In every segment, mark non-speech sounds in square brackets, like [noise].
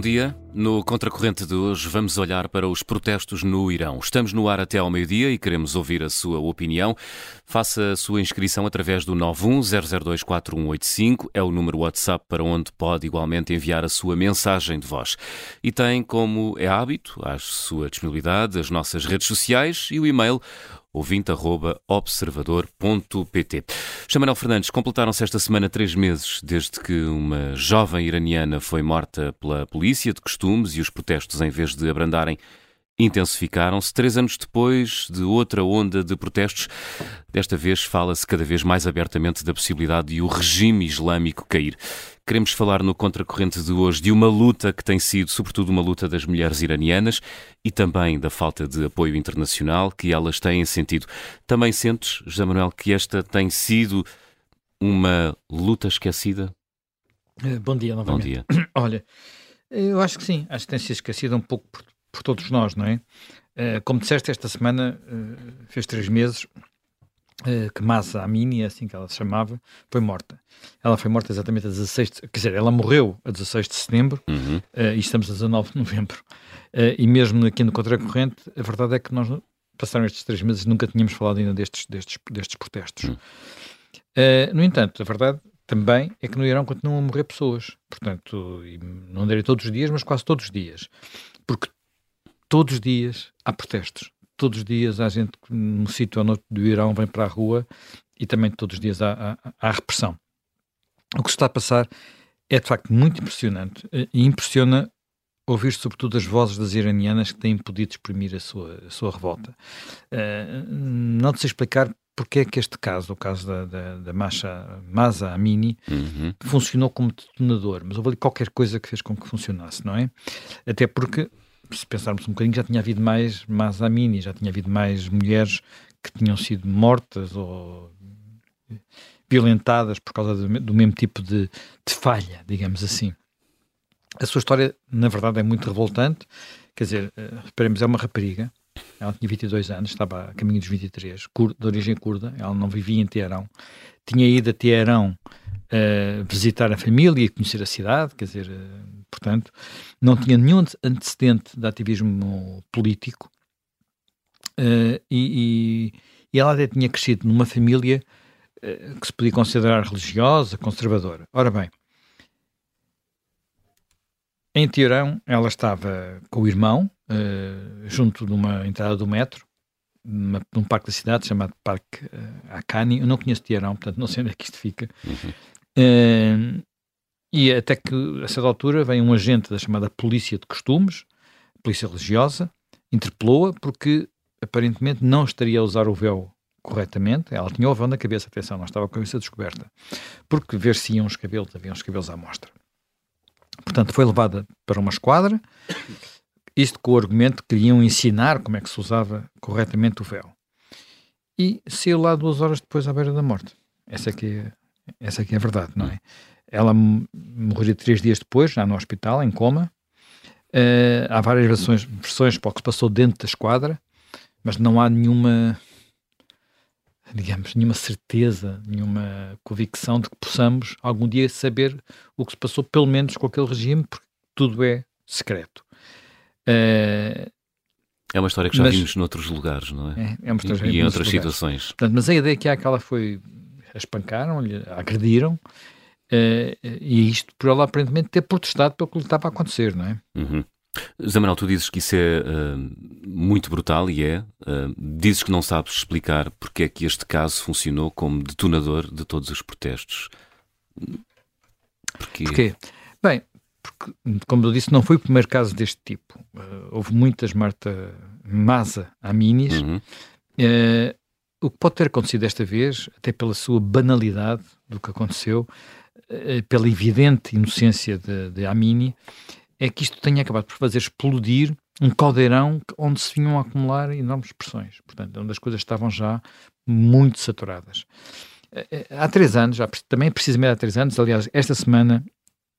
bom dia. No Contracorrente de hoje vamos olhar para os protestos no Irão. Estamos no ar até ao meio-dia e queremos ouvir a sua opinião. Faça a sua inscrição através do 910024185, é o número WhatsApp para onde pode igualmente enviar a sua mensagem de voz. E tem, como é hábito, à sua disponibilidade, as nossas redes sociais e o e-mail ouvinte.observador.pt. Chamanel Fernandes, completaram-se esta semana três meses desde que uma jovem iraniana foi morta pela polícia de costumes e os protestos, em vez de abrandarem, intensificaram-se. Três anos depois de outra onda de protestos, desta vez fala-se cada vez mais abertamente da possibilidade de o regime islâmico cair. Queremos falar no Contracorrente de hoje de uma luta que tem sido, sobretudo, uma luta das mulheres iranianas e também da falta de apoio internacional que elas têm sentido. Também sentes, José Manuel, que esta tem sido uma luta esquecida? Eh, bom dia novamente. Bom dia. [clears throat] Olha, eu acho que sim, acho que tem sido esquecida um pouco por, por todos nós, não é? Uh, como disseste, esta semana uh, fez três meses uh, que Masa Amini, assim que ela se chamava, foi morta. Ela foi morta exatamente a 16, de, quer dizer, ela morreu a 16 de setembro Uhum. e estamos a 19 de novembro. e mesmo aqui no Contracorrente, a verdade é que nós passaram estes três meses e nunca tínhamos falado ainda destes, destes, destes protestos. Hum. no entanto, a verdade também é que no Irão continuam a morrer pessoas. Portanto, não direi todos os dias, mas quase todos os dias. Porque todos os dias há protestos. Todos os dias há gente que num sítio ou noutro do Irão vem para a rua e também todos os dias há, há, há repressão. O que se está a passar é de facto muito impressionante e impressiona ouvir sobretudo as vozes das iranianas que têm podido exprimir a sua, a sua revolta. Uh, não sei explicar porque é que este caso, o caso da, da, da Masha, Masa Amini, Uhum. funcionou como detonador, mas houve ali qualquer coisa que fez com que funcionasse, não é? Até porque, se pensarmos um bocadinho, já tinha havido mais Masa Amini, já tinha havido mais mulheres que tinham sido mortas ou violentadas por causa do, mesmo tipo de, de falha, digamos assim. A sua história, na verdade, é muito revoltante. Quer dizer, uh, reparemos, é uma rapariga, ela tinha 22 anos, estava a caminho dos 23, cur, de origem curda, ela não vivia em Teherão. Tinha ido a Teherão uh, visitar a família e conhecer a cidade, quer dizer, uh, portanto, não tinha nenhum antecedente de ativismo político uh, e, e, ela até tinha crescido numa família que se podia considerar religiosa, conservadora. Ora bem, em Teherão ela estava com o irmão, junto de uma entrada do metro, numa, num parque da cidade chamado Parque uh, Akani. Eu não conheço Teherão, portanto não sei onde é que isto fica. Uhum. Uh, e até que, a certa altura, vem um agente da chamada Polícia de Costumes, Polícia Religiosa, interpelou-a porque aparentemente não estaria a usar o véu corretamente. Ela tinha o véu na cabeça, atenção, não estava com a cabeça descoberta. Porque ver-se iam os cabelos, havia uns cabelos à mostra. Portanto, foi levada para uma esquadra isto com o argumento que queriam ensinar como é que se usava corretamente o véu. E saiu lá duas horas depois à beira da morte. Essa é que é, essa é, que é a verdade, não é? Ela morreria três dias depois, já no hospital, em coma. Uh, há várias versões, versões para o que se passou dentro da esquadra, mas não há nenhuma, digamos, nenhuma certeza, nenhuma convicção de que possamos algum dia saber o que se passou, pelo menos com aquele regime, porque tudo é secreto. Uh, é uma história que já mas, vimos noutros lugares, não é? É, é uma história e, e em outras lugares. situações. Portanto, mas a ideia que há que ela foi. A espancaram-lhe, a agrediram, e isto por ela aparentemente ter protestado pelo que lhe estava a acontecer, não é? Uhum. Manuel, tu dizes que isso é uh, muito brutal e é. Uh, dizes que não sabes explicar porque é que este caso funcionou como detonador de todos os protestos. Porquê? Porquê? Bem, porque, como eu disse, não foi o primeiro caso deste tipo. Uh, houve muitas Marta Masa Aminis. Uhum. Uh, o que pode ter acontecido desta vez, até pela sua banalidade do que aconteceu, pela evidente inocência de, de Amini, é que isto tenha acabado por fazer explodir um caldeirão onde se vinham a acumular enormes pressões. Portanto, onde as coisas estavam já muito saturadas. Há três anos, já, também precisamente há três anos, aliás, esta semana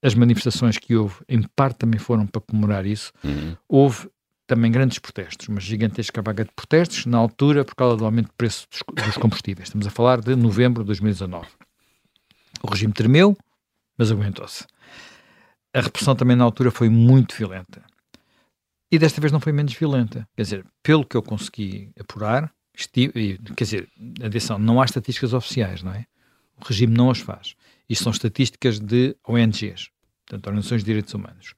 as manifestações que houve, em parte também foram para comemorar isso. Uhum. Houve também grandes protestos, uma gigantesca vaga de protestos, na altura, por causa do aumento de preço dos, dos combustíveis. Estamos a falar de novembro de 2019. O regime tremeu, mas aguentou-se. a repressão também na altura foi muito violenta. E desta vez não foi menos violenta. Quer dizer, pelo que eu consegui apurar, estive, quer dizer, atenção, não há estatísticas oficiais, não é? O regime não as faz. Isto são estatísticas de ONGs, portanto, Organizações de Direitos Humanos.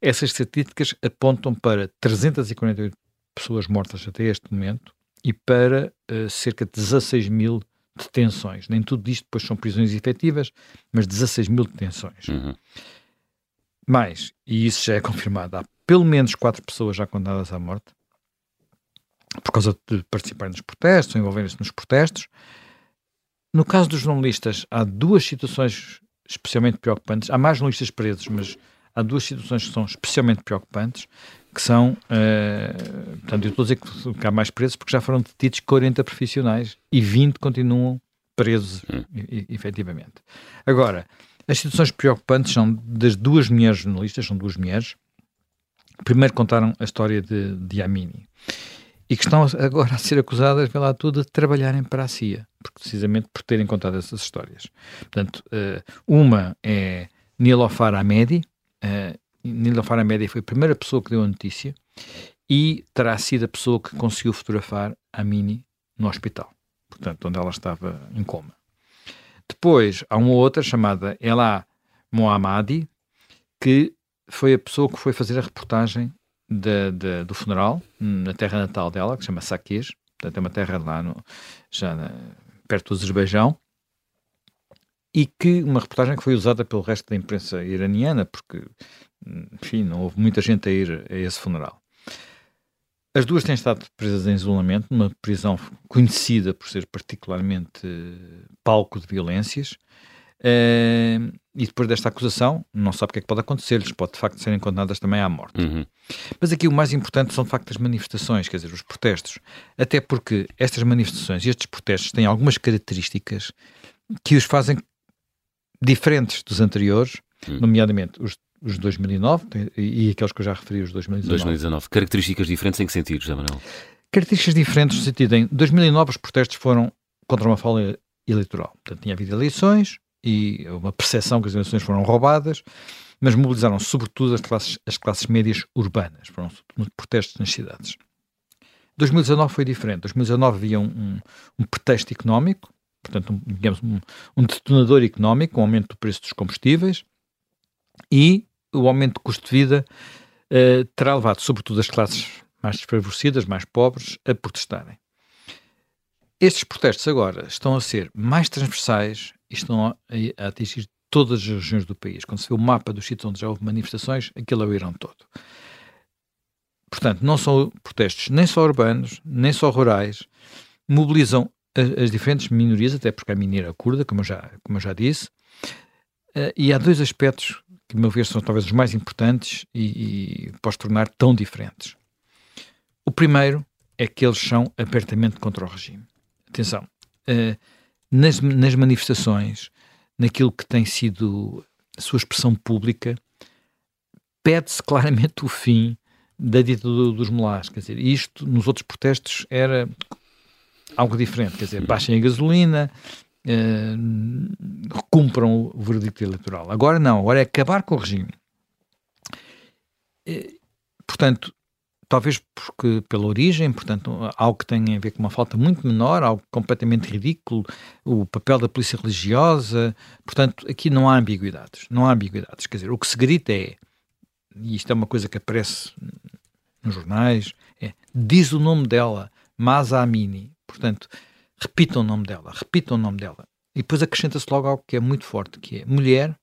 Essas estatísticas apontam para 348 pessoas mortas até este momento e para uh, cerca de 16 mil detenções. Nem tudo isto depois são prisões efetivas, mas 16 mil detenções. Uhum. Mais, e isso já é confirmado, há pelo menos quatro pessoas já condenadas à morte por causa de participarem nos protestos, envolverem-se nos protestos. No caso dos jornalistas, há duas situações especialmente preocupantes. Há mais jornalistas presos, mas há duas situações que são especialmente preocupantes, que são, uh, portanto, eu estou a dizer que há mais presos porque já foram detidos 40 profissionais e 20 continuam presos, hum. e, e, efetivamente. Agora, as situações preocupantes são das duas mulheres jornalistas, são duas mulheres, primeiro contaram a história de, de Amini e que estão agora a ser acusadas, pela tudo, de trabalharem para a CIA, precisamente por terem contado essas histórias. Portanto, uh, uma é Nilofar Ahmedi, uh, Nilofar Ahmedi foi a primeira pessoa que deu a notícia e terá sido a pessoa que conseguiu fotografar a Mini no hospital, portanto, onde ela estava em coma. Depois, há uma outra chamada Ela Mohammadi, que foi a pessoa que foi fazer a reportagem de, de, do funeral na terra natal dela, que se chama Saqqez, portanto é uma terra lá no, já na, perto do Azerbaijão, e que uma reportagem que foi usada pelo resto da imprensa iraniana, porque, enfim, não houve muita gente a ir a esse funeral. As duas têm estado presas em isolamento, numa prisão conhecida por ser particularmente palco de violências, Uh, e depois desta acusação, não sabe o que é que pode acontecer-lhes, pode de facto serem condenadas também à morte. Uhum. Mas aqui o mais importante são de facto as manifestações, quer dizer, os protestos. Até porque estas manifestações e estes protestos têm algumas características que os fazem diferentes dos anteriores, uhum. nomeadamente os os 2009 e aqueles que eu já referi, os 2019. 2019. Características diferentes em que sentido, José Manuel? Características diferentes no sentido em 2009 os protestos foram contra uma folga eleitoral. Portanto, tinha havido eleições, e uma percepção que as eleições foram roubadas, mas mobilizaram sobretudo as classes, as classes médias urbanas, foram protestos nas cidades. 2019 foi diferente. 2019 havia um, um, um pretexto económico, portanto, um, digamos, um, um, detonador económico, um aumento do preço dos combustíveis e o aumento do custo de vida uh, terá levado, sobretudo, as classes mais desfavorecidas, mais pobres, a protestarem. Estes protestos agora estão a ser mais transversais e estão a, a atingir todas as regiões do país. Quando se vê o mapa dos sítios onde já houve manifestações, aquilo é o Irão todo. Portanto, não são protestos nem só urbanos, nem só rurais, mobilizam as, as diferentes minorias, até porque há mineira curda, como eu já, como eu já disse, uh, e há dois aspectos que, a meu ver, são talvez os mais importantes e, e posso tornar tão diferentes. O primeiro é que eles são abertamente contra o regime. Atenção, uh, nas, nas manifestações, naquilo que tem sido a sua expressão pública, pede-se claramente o fim da ditadura dos mulás. Quer dizer, isto nos outros protestos era algo diferente. Quer dizer, baixem a gasolina, uh, cumpram o veredicto eleitoral. Agora não, agora é acabar com o regime. Uh, portanto, talvez porque pela origem, portanto, algo que tem a ver com uma falta muito menor, algo completamente ridículo, o papel da polícia religiosa, portanto, aqui não há ambiguidades, não há ambiguidades, quer dizer, o que se grita é, e isto é uma coisa que aparece nos jornais, é, diz o nome dela, Masa Amini, portanto, repitam o nome dela, repitam o nome dela, e depois acrescenta-se logo algo que é muito forte, que é mulher,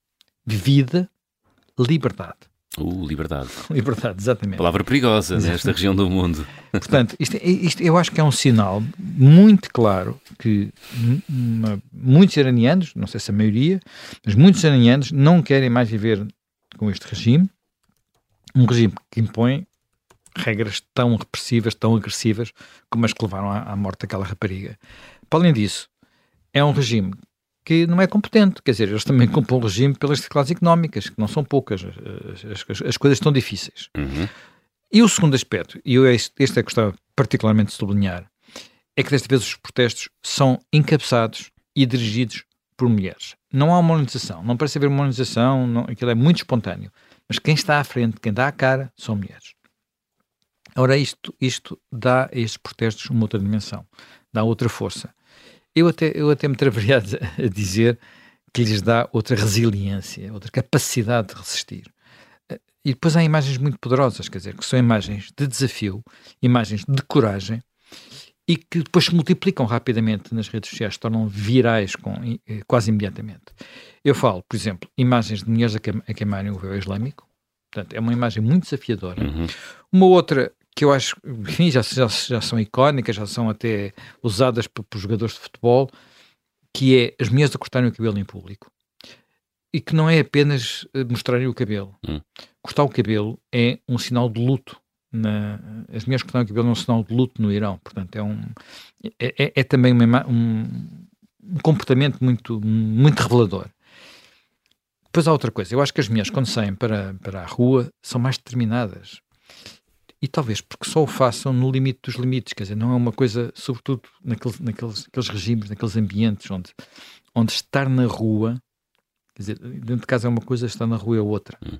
vida, liberdade. Uh, liberdade. [laughs] Liberdade, exatamente. Palavra perigosa nesta região do mundo. [laughs] Portanto, isto, isto, eu acho que é um sinal muito claro que uma, muitos iranianos, não sei se a maioria, mas muitos iranianos não querem mais viver com este regime, um regime que impõe regras tão repressivas, tão agressivas, como as que levaram à, à morte daquela rapariga. Para além disso, é um regime que não é competente. Quer dizer, eles também compõem o regime pelas dificuldades económicas, que não são poucas. As, as, as coisas estão difíceis. Uhum. E o segundo aspecto, e eu este, este é que gostava particularmente de sublinhar, é que desta vez os protestos são encabeçados e dirigidos por mulheres. Não há humanização, não parece haver humanização, não, aquilo é muito espontâneo. Mas quem está à frente, quem dá a cara, são mulheres. Ora, isto, isto dá a estes protestos uma outra dimensão, dá outra força. Eu até, eu até me atreveria [laughs] a dizer que lhes dá outra resiliência, outra capacidade de resistir. E depois há imagens muito poderosas, quer dizer, que são imagens de desafio, imagens de coragem, e que depois se multiplicam rapidamente nas redes sociais, tornam virais com, eh, quase imediatamente. Eu falo, por exemplo, imagens de mulheres a, queimarem o véu islâmico, portanto, é uma imagem muito desafiadora. Uhum. Uma outra que eu acho, enfim, já, já, já são icónicas, já são até usadas por, por jogadores de futebol, que é as mulheres a cortarem o cabelo em público. E que não é apenas eh, mostrarem o cabelo. Uhum. Cortar o cabelo é um sinal de luto na, as mulheres que estão aqui pelo um sinal de luto no Irão. Portanto, é, um, é, é, é também uma, um, um, comportamento muito, muito revelador. Depois há outra coisa. Eu acho que as mulheres, quando saem para, para a rua, são mais determinadas. E talvez porque só o façam no limite dos limites. Quer dizer, não é uma coisa, sobretudo naqueles, naqueles, naqueles regimes, naqueles ambientes onde, onde estar na rua, quer dizer, dentro de casa é uma coisa, estar na rua é outra. Hum.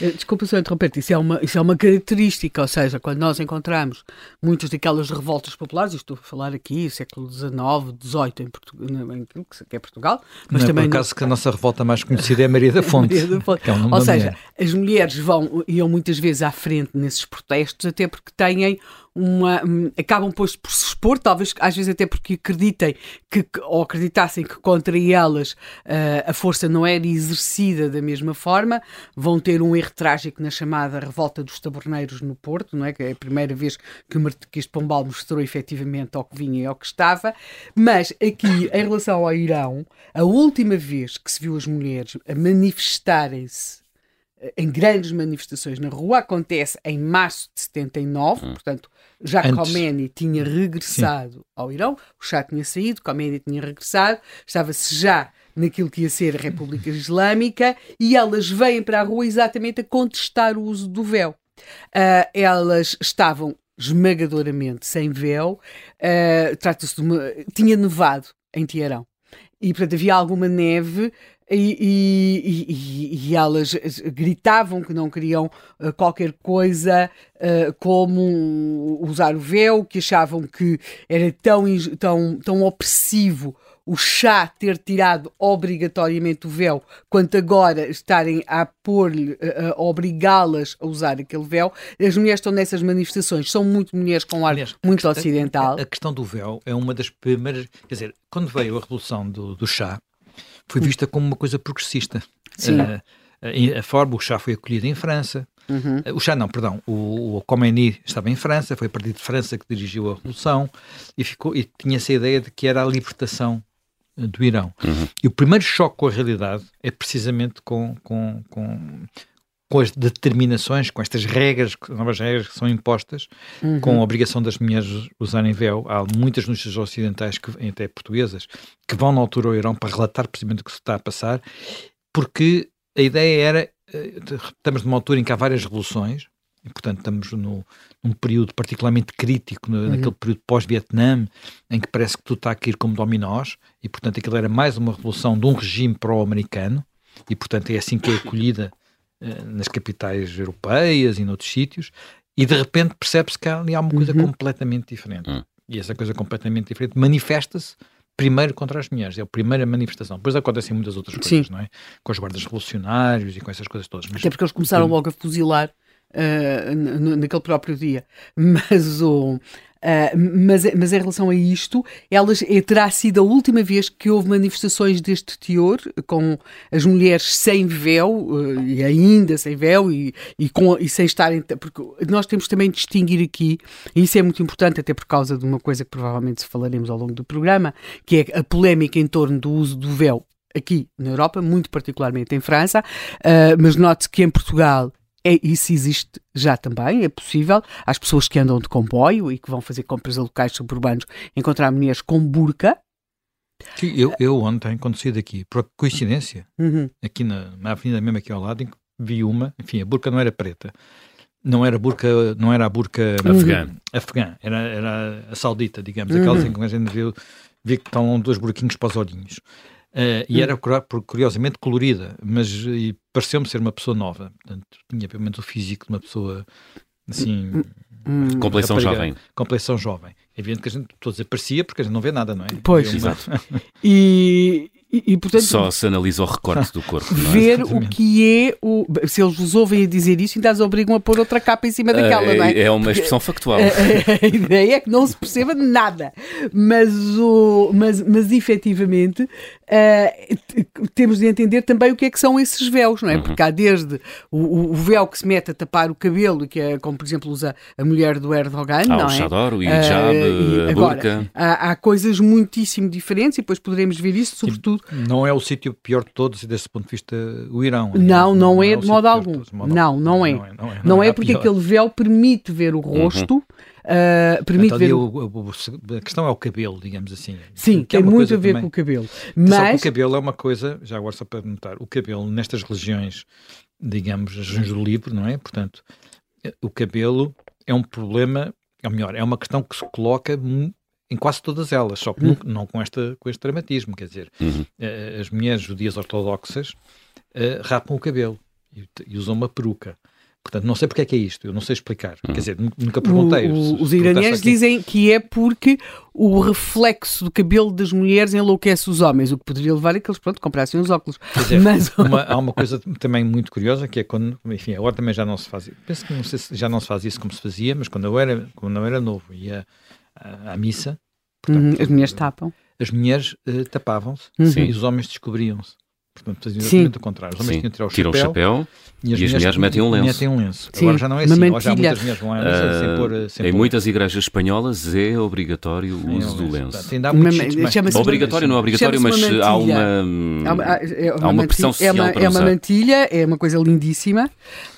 Eh, desculpa só interromper isso é, uma, isso é uma característica, ou seja, quando nós encontramos muitas daquelas revoltas populares, estou a falar aqui, século XIX, XVIII, em, Portugal, em, que é Portugal, mas Não também. É por acaso no... que a nossa revolta mais conhecida é a Maria da [laughs] Fonte. Maria da Fonte. É um ou seja, as mulheres vão, iam muitas vezes à frente nesses protestos, até porque têm uma, acabam pois por se expor, talvez às vezes até porque acreditem que, ou acreditassem que contra elas uh, a força não era exercida da mesma forma, vão ter um erro trágico na chamada Revolta dos Taberneiros no Porto, não é? Que é a primeira vez que o Marquês Pombal mostrou efetivamente ao que vinha e ao que estava, mas aqui, em relação ao Irão, a última vez que se viu as mulheres manifestarem-se em grandes manifestações na rua, acontece em março de 79, hum. portanto, já Antes. Khomeini tinha regressado Sim. ao Irão, o Shah tinha saído, Khomeini tinha regressado, estava-se já naquilo que ia ser a República Islâmica e elas vêm para a rua exatamente a contestar o uso do véu. Uh, elas estavam esmagadoramente sem véu, uh, trata-se de uma. tinha nevado em Teherão. E, portanto, havia alguma neve e, e, e, elas gritavam que não queriam uh, qualquer coisa uh, como usar o véu, que achavam que era tão, tão, tão opressivo o chá ter tirado obrigatoriamente o véu, quanto agora estarem a pôr-lhe, a, a obrigá-las a usar aquele véu. As mulheres estão nessas manifestações, são muito mulheres com ar Aliás, muito ocidental. A, a, questão do véu é uma das primeiras. Quer dizer, quando veio a revolução do, do chá, foi vista como uma coisa progressista. Sim. Uh, a forma, o chá foi acolhido em França. Uhum. Uh, o chá não, perdão, o, o Khomeini estava em França, foi a partir de França que dirigiu a revolução e, ficou, e tinha essa ideia de que era a libertação do Irão. Uhum. E o primeiro choque com a realidade é precisamente com, com, com, com as determinações, com estas regras, novas regras que são impostas, uhum. com a obrigação das mulheres usarem véu. Há muitas notícias ocidentais, que, até portuguesas, que vão na altura ao Irão para relatar precisamente o que se está a passar, porque a ideia era, eh, estamos numa altura em que há várias revoluções, e portanto estamos no, num período particularmente crítico, no, uhum. naquele período pós-Vietnã, em que parece que tudo está a cair como dominós, e portanto aquilo era mais uma revolução de um regime pró-americano, e portanto é assim que é acolhida nas capitais europeias e noutros sítios, e de repente percebe-se que ali há uma coisa uhum. completamente diferente. Uhum. E essa coisa completamente diferente manifesta-se primeiro contra as mulheres, é a primeira manifestação. Depois acontecem muitas outras coisas, Sim. não é? Com os guardas revolucionários e com essas coisas todas. Mas, Até porque eles começaram logo a fuzilar uh, naquele próprio dia. [laughs] Mas o, Uh, mas, mas em relação a isto, elas eh, terá sido a última vez que houve manifestações deste teor, com as mulheres sem véu, uh, e ainda sem véu, e, e, com, e sem estarem. Porque nós temos também de distinguir aqui, e isso é muito importante, até por causa de uma coisa que provavelmente falaremos ao longo do programa, que é a polémica em torno do uso do véu aqui na Europa, muito particularmente em França, uh, mas note-se que em Portugal é, isso existe já também, é possível. As pessoas que andam de comboio e que vão fazer compras a locais suburbanos encontrar mulheres com burca. Sim, eu, eu ontem, quando saí daqui, por coincidência, uhum. aqui na, na avenida mesmo aqui ao lado, vi uma, enfim, a burca não era preta, não era burca, não era a burca afegã, afegã era, era a saudita, digamos, uhum. aquelas em que a gente viu, vê que estão dois buraquinhos para os olhinhos. Uh, e hum. era curiosamente colorida, mas pareceu-me ser uma pessoa nova. Portanto, tinha pelo menos o físico de uma pessoa assim. Hum. hum. Compleição jovem. Compleição jovem. É evidente que a gente todos aparecia porque a gente não vê nada, não é? Pois, uma... exato. [laughs] e, e, e, portanto, Só se analisa o recorte do corpo. É? Ver o que é o. Se eles vos ouvem a dizer isso, ainda os obrigam a pôr outra capa em cima daquela, uh, não é? É uma expressão factual. A, [laughs] a, ideia é que não se perceba nada. Mas, o, mas, mas efetivamente, uh, temos de entender também o que é que são esses véus, não é? Uhum. Porque há desde o, o, véu que se mete a tapar o cabelo, que é como, por exemplo, usa a mulher do Erdogan, há não o é? O hijab, uh, a agora, burka. Há, há coisas muitíssimo diferentes e depois poderemos ver isso, sobretudo não é o sítio pior de todos, desse ponto de vista, o Irão. Não, não, não é, é de modo algum. Não, não é. Não é, não é, não é porque aquele véu permite ver o rosto. Uhum. Uh, permite então, ver. O, a questão é o cabelo, digamos assim. Sim, tem é muito a ver também... com o cabelo. Mas... o cabelo é uma coisa, já agora só para notar, o cabelo nestas religiões, digamos, as religiões do livro, não é? Portanto, o cabelo é um problema, ou melhor, é uma questão que se coloca em quase todas elas, só que uhum. não, não, com, esta, com este dramatismo. Quer dizer, uhum. uh, as mulheres judias ortodoxas uh, rapam o cabelo e, e, usam uma peruca. Portanto, não sei porque é que é isto, eu não sei explicar. Uhum. Quer dizer, nunca perguntei. O, o, os iranianos dizem que é porque o reflexo do cabelo das mulheres enlouquece os homens, o que poderia levar a que eles, pronto, comprassem os óculos. Dizer, Mas... [laughs] uma, há uma coisa também muito curiosa que é quando, enfim, agora também já não se faz, penso que não sei se já não se faz isso como se fazia, mas quando eu era, quando eu era novo ia à, missa. Portanto, uhum, as mulheres tapam. As mulheres uh, tapavam-se uhum. e os homens descobriam-se. Portanto, faziam exatamente o contrário. Os homens tinham que tirar o Tiram chapéu, o chapéu e as, e as mulheres, metem um lenço. Metem um lenço. Sim. Agora já não é assim. Agora já muitas mulheres vão uh, sem pôr. Sem em pôr. muitas igrejas espanholas é obrigatório o uso do lenço. Uma, obrigatório, não é obrigatório, mas há uma, há uma, é uma, há uma pressão social é uma, para É uma mantilha, é uma coisa lindíssima.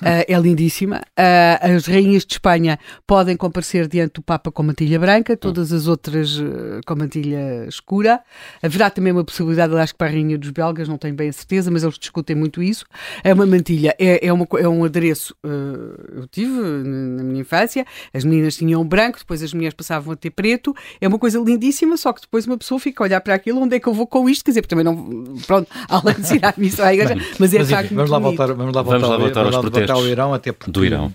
Uh, é lindíssima. Uh, as rainhas de Espanha podem comparecer diante do Papa com mantilha branca, todas as outras com mantilha escura. Haverá também uma possibilidade, acho que para a rainha dos belgas, não tenho bem a certeza, mas eles discutem muito isso. É uma mantilha, é, é, uma, é um adereço. Uh, eu tive na minha infância, as meninas tinham branco, depois as mulheres passavam a ter preto. É uma coisa lindíssima, só que depois uma pessoa fica a olhar para aquilo, onde é que eu vou com isto? Quer dizer, porque também não. Pronto, [laughs] além de ir à missa à igreja, mas é mas, enfim, vamos, lá voltar, vamos lá voltar, vamos lá voltar, ao, voltar ao Irão, até porque. Do Irão.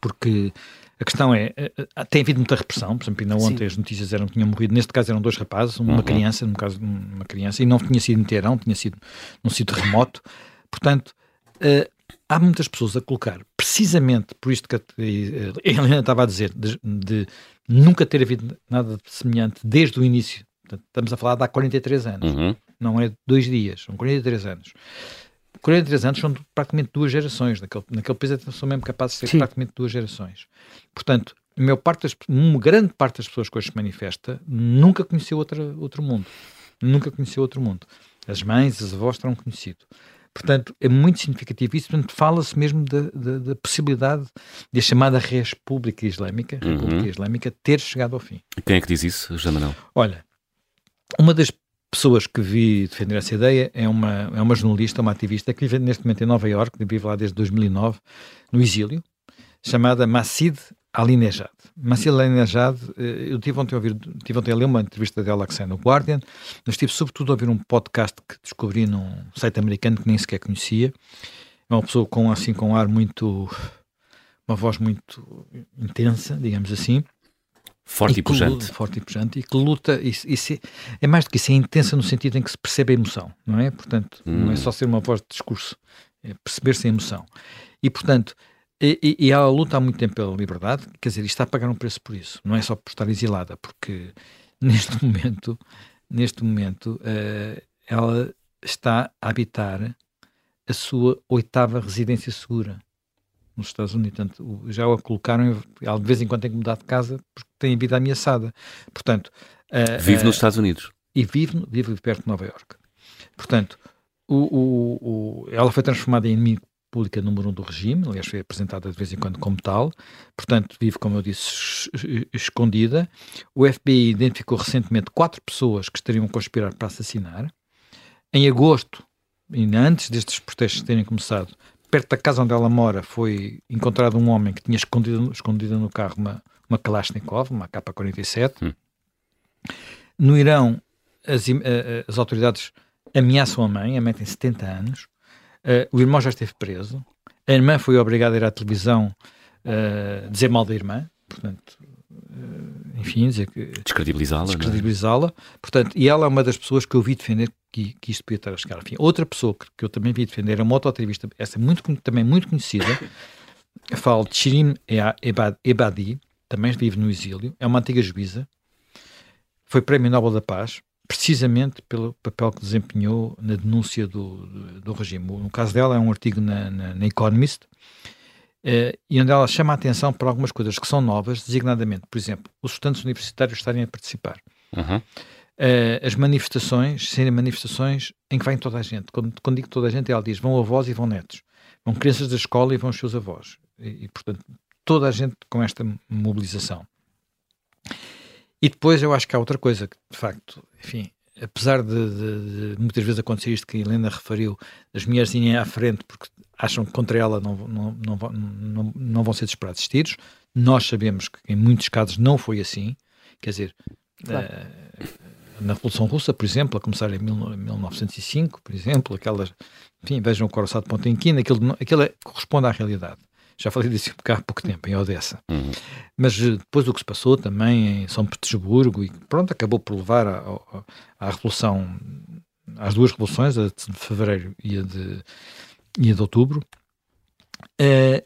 Porque a questão é, eh, eh, tem havido muita repressão, por exemplo, ainda ontem Sim. as notícias eram que tinham morrido, neste caso eram dois rapazes, uma uhum. criança, no caso uma criança, e não tinha sido em Teherão, tinha sido num sítio remoto. Portanto, uh, há muitas pessoas a colocar, precisamente por isto que a Helena estava a dizer, de, de nunca ter havido nada semelhante desde o início. Portanto, estamos a falar de há 43 anos, uhum. não é dois dias, são 43 anos. 43 anos são praticamente duas gerações. Naquele, naquele país são mesmo capazes de ser Sim. praticamente duas gerações. Portanto, a maior parte das, uma grande parte das pessoas que hoje se manifesta nunca conheceu outra, outro mundo. Nunca conheceu outro mundo. As mães, as avós terão conhecido. Portanto, é muito significativo isso. Portanto, fala-se mesmo da, da, da, possibilidade de a chamada República Islâmica, uhum. República Islâmica ter chegado ao fim. Quem é que diz isso, José Manuel? Olha, uma das pessoas que vi defender essa ideia é uma, é uma jornalista, uma ativista que vive neste momento em Nova Iorque, vive lá desde 2009, no exílio, chamada Massid Alinejad. Massid Alinejad, eh, eu tive ontem, a ouvir, tive ontem a ler uma entrevista dela que saiu no Guardian, mas estive sobretudo a ouvir um podcast que descobri num site americano que nem sequer conhecia. É uma pessoa com, assim, com um ar muito... uma voz muito intensa, digamos assim, Forte e, e pujante. Luta, forte e pujante, e que luta, e, e é mais do que isso, é intensa no sentido em que se percebe a emoção, não é? Portanto, hum. não é hum. só ser uma voz de discurso, é perceber-se a emoção. E, portanto, e, e, ela luta há muito tempo pela liberdade, quer dizer, está a pagar um preço por isso, não é só por estar exilada, porque [laughs] neste momento, neste momento, uh, ela está a habitar a sua oitava residência segura nos Estados Unidos. Portanto, já a colocaram, de vez em quando tem que mudar de casa porque tem a vida ameaçada. Portanto, uh, vive uh, nos Estados Unidos. E vive, vive perto de Nova York. Portanto, o, o, o, ela foi transformada em inimigo pública número um do regime, aliás foi apresentada de vez em quando como tal, portanto vive, como eu disse, escondida. O FBI identificou recentemente quatro pessoas que estariam a conspirar para assassinar. Em agosto, ainda antes destes protestos terem começado, perto da casa onde ela mora, foi encontrado um homem que tinha escondido, escondido no carro uma, uma Kalashnikov, uma K-47. Hum. No Irão, as, as autoridades ameaçam a mãe, a mãe tem 70 anos, uh, o irmão já esteve preso, a irmã foi obrigada a ir à televisão dizer mal da irmã, portanto, enfim, dizer que... Descredibilizá-la. É? Descredibilizá-la. É? Portanto, e ela é uma das pessoas que eu vi defender que, que isto podia estar a chegar. Enfim, outra pessoa que, que eu também vi defender é uma autoativista, essa muito, também muito conhecida, [laughs] falo de Shirin Ebadi, também vive no exílio, é uma antiga juíza, foi Prémio Nobel da Paz, precisamente pelo papel que desempenhou na denúncia do, do, do regime. No caso dela, é um artigo na, na, na Economist, uh, e onde ela chama a atenção para algumas coisas que são novas, designadamente, por exemplo, os estudantes universitários estarem a participar. Uhum. Uh, as manifestações serem manifestações em que vem toda a gente. Quando, quando digo toda a gente, ela diz vão avós e vão netos. Vão crianças da escola e vão os seus avós. E, e portanto, toda a gente com esta mobilização. E depois eu acho que há outra coisa que, de facto, enfim, apesar de, de, de muitas vezes acontecer isto que a Helena referiu, as mulheres irem à frente porque acham que contra ela não, não, não, não, não vão ser disparados tiros, nós sabemos que em muitos casos não foi assim, quer dizer, claro. uh, na Revolução Russa, por exemplo, a começar em 1905, por exemplo, aquelas, enfim, vejam o Coração de Pontinquina, aquilo, aquilo é, corresponde à realidade. Já falei disso há pouco tempo, em Odessa. Uhum. Mas eh, depois do que se passou também em São Petersburgo, e pronto, acabou por levar à Revolução, às duas revoluções, a de fevereiro e a de, e a de outubro. Uh,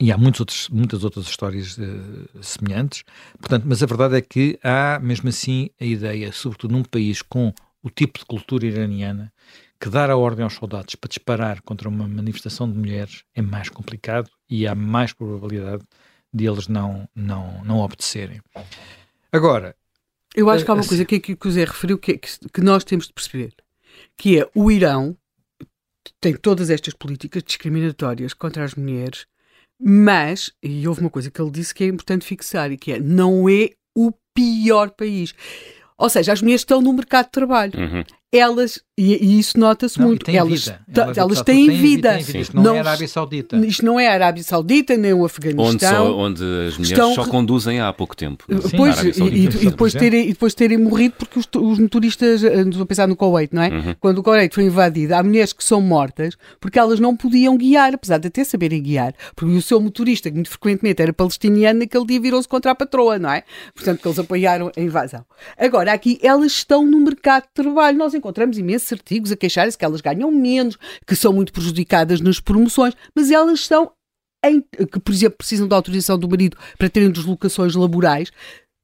e há outros, muitas outras histórias uh, semelhantes. Portanto, mas a verdade é que há, mesmo assim, a ideia, sobretudo num país com o tipo de cultura iraniana, que dar a ordem aos soldados para disparar contra uma manifestação de mulheres é mais complicado e há mais probabilidade de eles não, não, não obedecerem. Agora. Eu acho que há uma assim, coisa que, que o Zé referiu que, que, que nós temos de perceber, que é o Irão tem todas estas políticas discriminatórias contra as mulheres, mas, e houve uma coisa que ele disse que é importante fixar, e que é, não é o pior país. Ou seja, as mulheres estão no mercado de trabalho. Uhum elas, e, e isso nota-se muito, elas, vida. elas, elas têm, têm vida. Têm vida. Isto não, não, é a Arábia Saudita. Isto não é a Arábia Saudita, nem o Afeganistão. Onde, só, onde as mulheres estão... só conduzem há pouco tempo. Sim, pois, e, e, depois terem, e depois terem morrido porque os, os motoristas, eh, estou a pensar no Kuwait, não é? Uhum. Quando o Kuwait foi invadido, há mulheres que são mortas porque elas não podiam guiar, apesar de até saberem guiar, porque o seu motorista, que muito frequentemente era palestiniano, naquele dia virou-se contra a patroa, não é? Portanto, que eles apoiaram a invasão. Agora, aqui, elas estão no mercado de trabalho. Nós encontramos imensos artigos a queixarem-se que elas ganham menos, que são muito prejudicadas nas promoções, mas elas estão em, que, por exemplo, precisam da autorização do marido para terem deslocações laborais,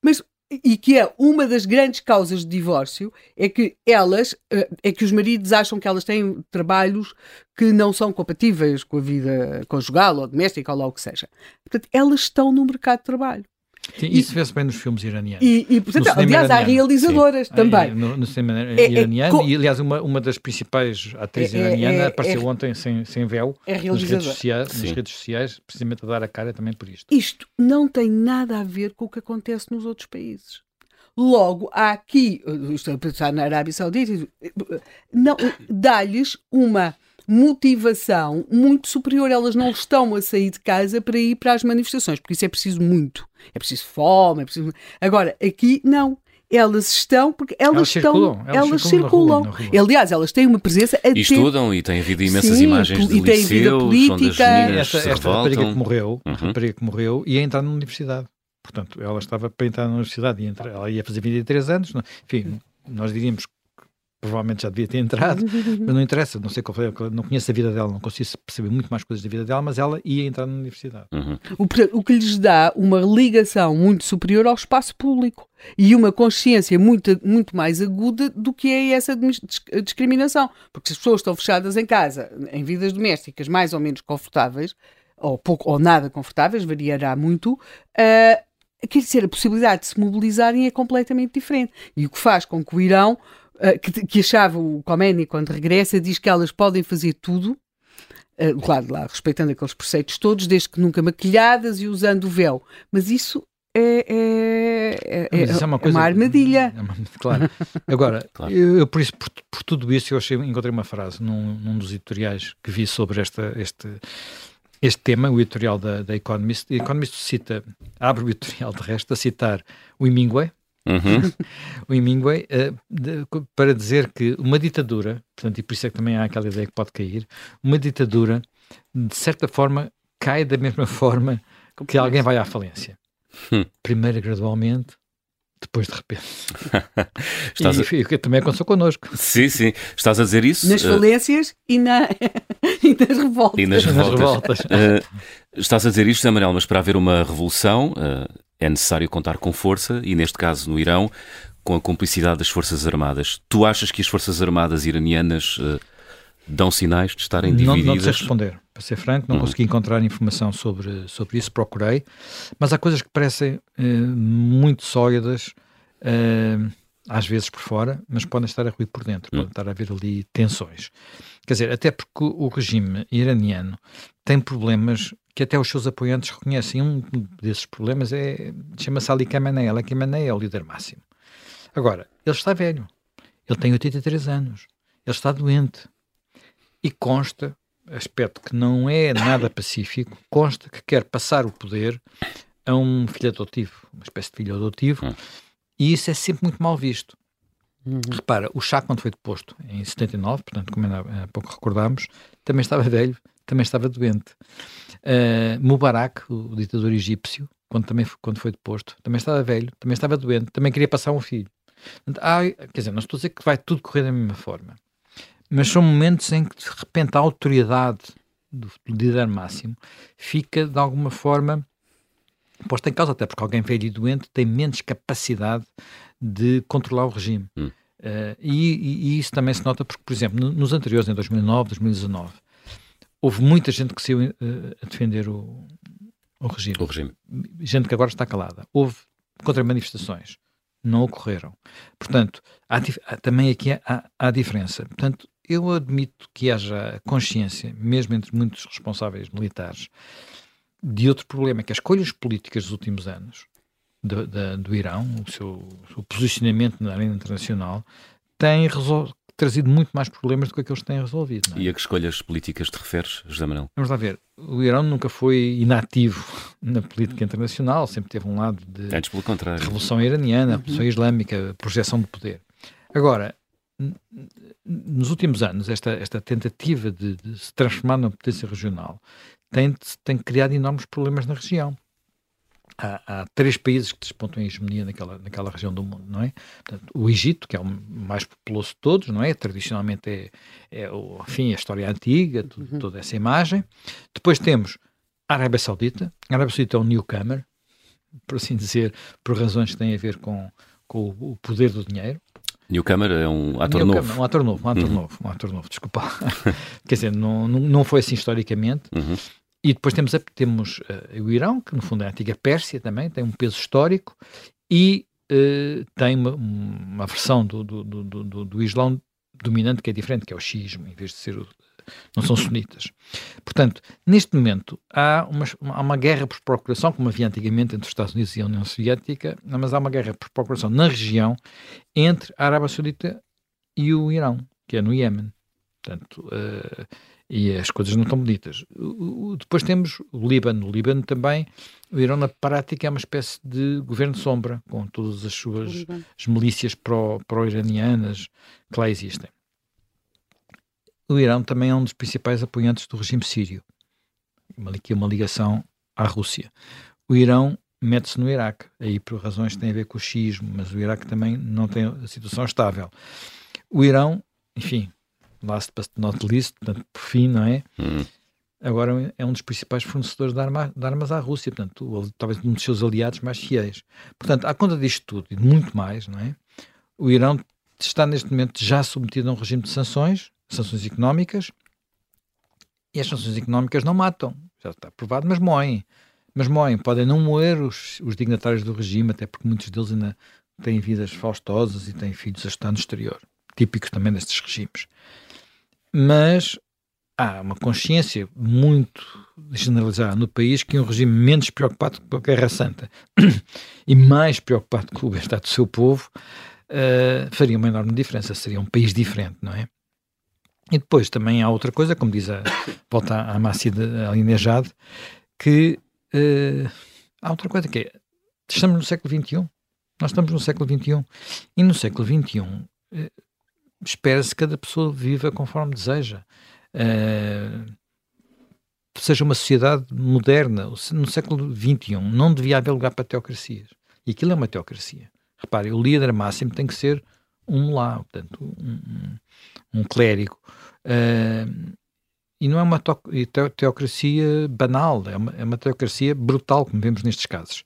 mas e que é uma das grandes causas de divórcio, é que elas, eh, é que os maridos acham que elas têm trabalhos que não são compatíveis com a vida conjugal ou doméstica ou lá o que seja. Portanto, elas estão no mercado de trabalho. Sim, isso vê-se bem nos filmes iranianos. E, e portanto, aliás, há realizadoras Sim. também. No, no cinema é, iraniano, é, e aliás, uma, uma das principais atrizes é, é iranianas é, apareceu é ontem sem, sem véu nas redes, sociais, nas redes sociais, precisamente a dar a cara também por isto. Isto não tem nada a ver com o que acontece nos outros países. Logo, há aqui, estou a pensar na Arábia Saudita, não, dá-lhes uma motivação muito superior. Elas não estão a sair de casa para ir para as manifestações, porque isso é preciso muito. É preciso fome, é preciso. Agora, aqui não. Elas estão, porque elas, elas estão. Circulam, elas, elas circulam. Na rua, na rua. Aliás, elas têm uma presença. E estudam e têm havido imensas Sim, imagens de e têm vida política. Esta, esta rapariga que morreu, uhum. rapariga que morreu, ia entrar na universidade. Portanto, ela estava para entrar na universidade, e entrar, ela ia fazer 23 anos. Enfim, nós diríamos provavelmente já devia ter entrado, [laughs] mas não interessa, não sei qual foi, não conheço a vida dela, não consigo perceber muito mais coisas da vida dela, mas ela ia entrar na universidade. Uhum. O, o, que lhes dá uma ligação muito superior ao espaço público e uma consciência muito, muito mais aguda do que é essa discriminação. Porque se as pessoas estão fechadas em casa, em vidas domésticas mais ou menos confortáveis, ou pouco ou nada confortáveis, variará muito, uh, quer dizer, a possibilidade de se mobilizarem é completamente diferente. E o que faz com que o Irão uh, que, que, achava o Khomeini quando regressa, diz que elas podem fazer tudo, uh, claro, lá, respeitando aqueles preceitos todos, desde que nunca maquilhadas e usando o véu. Mas isso é, é, é, é, é uma, coisa, [laughs] uma, armadilha. É claro. Agora, [laughs] claro. Eu, eu, por, isso, por, por, tudo isso, eu achei, encontrei uma frase num, num dos editoriais que vi sobre esta, este, este tema, o editorial da, da Economist. O Economist cita, abre o editorial de resto a citar o Hemingway, Uhum. [laughs] o Hemingway, uh, de, para dizer que uma ditadura, portanto, e por isso é que também há aquela ideia que pode cair, uma ditadura, de certa forma, cai da mesma [laughs] forma que alguém vai à falência. Hum. Primeiro gradualmente, depois de repente. [laughs] Estás e, a... também aconteceu connosco. Sim, sim. Estás a dizer isso? Nas eh, falências e, na... e nas revoltas. E nas revoltas. Nas revoltas. uh, estás a dizer isto, Amarelo, mas para haver uma revolução uh, é necessário contar com força e, neste caso, no Irão, com a cumplicidade das Forças Armadas. Tu achas que as Forças Armadas iranianas uh, dão sinais de estarem divididas? Não, não sei responder. Para ser franco, não uhum. consegui encontrar informação sobre, sobre isso, procurei, mas há coisas que parecem uh, muito sólidas, uh, às vezes por fora, mas podem estar a ruir por dentro, uhum. podem estar a haver ali tensões. Quer dizer, até porque o regime iraniano tem problemas que até os seus apoiantes reconhecem. Um desses problemas é chama-se Ali Khamenei. Ali Khamenei é o líder máximo. Agora, ele está velho. Ele tem 83 anos. Ele está doente. E consta aspecto que não é nada [coughs] pacífico, consta que quer passar o poder a um filho adotivo, uma espécie de filho adotivo, hum. e isso é sempre muito mal visto. Uhum. Repara, o Chá, quando foi deposto em 79, portanto, como há pouco recordámos, também estava velho, também estava doente. Uh, Mubarak, o ditador egípcio, quando, também, quando foi deposto, também estava velho, também estava doente, também queria passar um filho. Quer dizer, não estou a dizer que vai tudo correr da mesma forma mas são momentos em que de repente a autoridade do, líder máximo fica de alguma forma posta em causa, até porque alguém velho e doente tem menos capacidade de controlar o regime. Hum. Uh, e, e, isso também se nota porque, por exemplo, no, nos anteriores, em 2009, 2019, houve muita gente que saiu uh, a defender o, o, regime. o regime. Gente que agora está calada. Houve contra-manifestações. Não ocorreram. Portanto, há, há, também aqui há, há diferença. Portanto, eu admito que haja consciência, mesmo entre muitos responsáveis militares, de outro problema, que as escolhas políticas dos últimos anos do, da, do Irão, o seu, o seu, posicionamento na arena internacional, têm trazido muito mais problemas do que aqueles que têm resolvido. É? E a que escolhas políticas te referes, José Manuel? Vamos lá ver. O Irão nunca foi inativo [laughs] na política internacional, sempre teve um lado de, Antes pelo contrário. de revolução iraniana, uhum. revolução islâmica, projeção de poder. Agora, nos últimos anos, esta, esta tentativa de, de se transformar numa potência regional tem, tem criado enormes problemas na região. Há, há, três países que despontam em hegemonia naquela, naquela região do mundo, não é? Portanto, o Egito, que é o mais populoso de todos, não é? Tradicionalmente é, é o, enfim, a história antiga, tudo, uhum. toda essa imagem. Depois temos a Arábia Saudita. A Arábia Saudita é um newcomer, por assim dizer, por razões que têm a ver com, com o poder do dinheiro. Newcomer é um ator Newcomer, novo. Um ator novo, um ator uhum. novo, um ator novo, desculpa. [laughs] Quer dizer, não, não, não foi assim historicamente. Uhum. E depois temos, temos uh, o Irão, que no fundo é a antiga Pérsia também, tem um peso histórico, e uh, tem uma, uma versão do, do, do, do, Islão dominante que é diferente, que é o xismo, em vez de ser o, não são sunitas. Portanto, neste momento há uma, há uma guerra por procuração, como havia antigamente entre os Estados Unidos e a União Soviética, mas há uma guerra por procuração na região entre a Arábia Saudita e o Irão, que é no Iémen. Portanto, uh, e as coisas não estão bonitas. depois temos o Líbano. O Líbano também, o Irão na prática é uma espécie de governo de sombra, com todas as suas as milícias pró-iranianas pró que lá existem o Irão também é um dos principais apoiantes do regime sírio. Aqui é uma ligação à Rússia. O Irão mete-se no Iraque, aí por razões que têm a ver com o xismo, mas o Iraque também não tem a situação estável. O Irão, enfim, last but not least, portanto, por fim, não é? Hum. Agora é um dos principais fornecedores de, arma, de, armas à Rússia, portanto, talvez um dos seus aliados mais fiéis. Portanto, à conta disto tudo e de muito mais, não é? O Irão está neste momento já submetido a um regime de sanções, sanções económicas, e as sanções económicas não matam, já está provado, mas moem. Mas moem, podem não moer os, os dignatários do regime, até porque muitos deles ainda têm vidas faustosas e têm filhos a estar no exterior, típicos também destes regimes. Mas há uma consciência muito generalizada no país que um regime menos preocupado com a Guerra Santa [clears throat] e mais preocupado com o bem-estar do seu povo uh, faria uma enorme diferença, seria um país diferente, não é? E depois também há outra coisa, como diz a [coughs] volta à Massi Alinejade, que uh, há outra coisa que é, estamos no século XXI, Nós estamos no século XXI. E no século XXI eh, espera-se que cada pessoa viva conforme deseja. Uh, seja uma sociedade moderna. No século XXI não devia haver lugar para teocracias. E aquilo é uma teocracia. Repare, o líder máximo tem que ser um lá, portanto, um, um, clérigo. Uh, e não é uma teocracia banal, é uma, é uma teocracia brutal, como vemos nestes casos.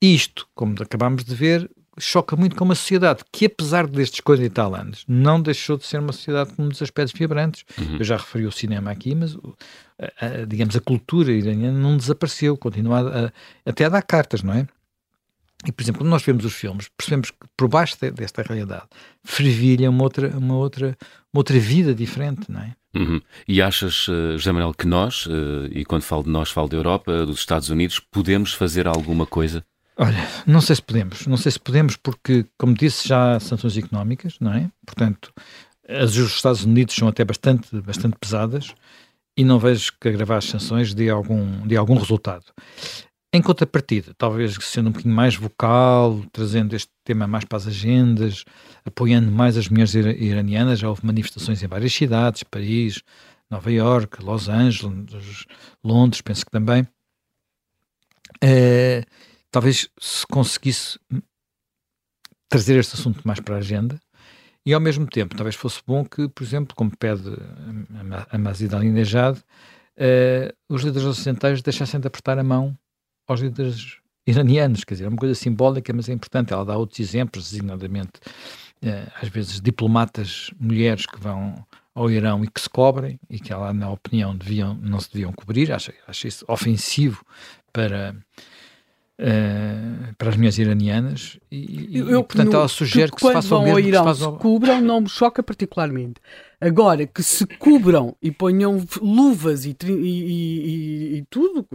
Isto, como acabámos de ver, choca muito com uma sociedade que, apesar destes 40 e tal anos, não deixou de ser uma sociedade com muitos aspectos vibrantes. Uhum. Eu já referi o cinema aqui, mas, a, a, digamos, a cultura iraniana não desapareceu, continua a, até a dar cartas, não é? E, por exemplo, quando nós vemos os filmes, percebemos que por baixo desta realidade fervilha uma outra, uma outra, uma outra vida diferente, não é? Uhum. E achas, uh, Jamanel, que nós, uh, e quando falo de nós, falo da Europa, dos Estados Unidos, podemos fazer alguma coisa? Olha, não sei se podemos. Não sei se podemos porque, como disse, já há sanções económicas, não é? Portanto, as dos Estados Unidos são até bastante, bastante pesadas e não vejo que agravar as sanções dê algum, dê algum resultado. Em contrapartida, talvez sendo um bocadinho mais vocal, trazendo este tema mais para as agendas, apoiando mais as mulheres iranianas, já houve manifestações em várias cidades, Paris, Nova York, Los Angeles, Londres, penso que também. É, talvez se conseguisse trazer este assunto mais para a agenda e ao mesmo tempo talvez fosse bom que, por exemplo, como pede a Mazid Alinejad, uh, os líderes ocidentais deixassem de apertar a mão aos líderes iranianos, quer dizer, é uma coisa simbólica, mas é importante. Ela dá outros exemplos, designadamente, eh, às vezes, diplomatas mulheres que vão ao Irão e que se cobrem, e que ela, na opinião, deviam, não se deviam cobrir. Acho isso ofensivo para. Uh, para as mulheres iranianas e, eu, e portanto no, ela sugere que, que se faça o mesmo ao Irão, que se, se cubram não me choca particularmente. Agora, que se cubram e ponham luvas e, e, e, e tudo,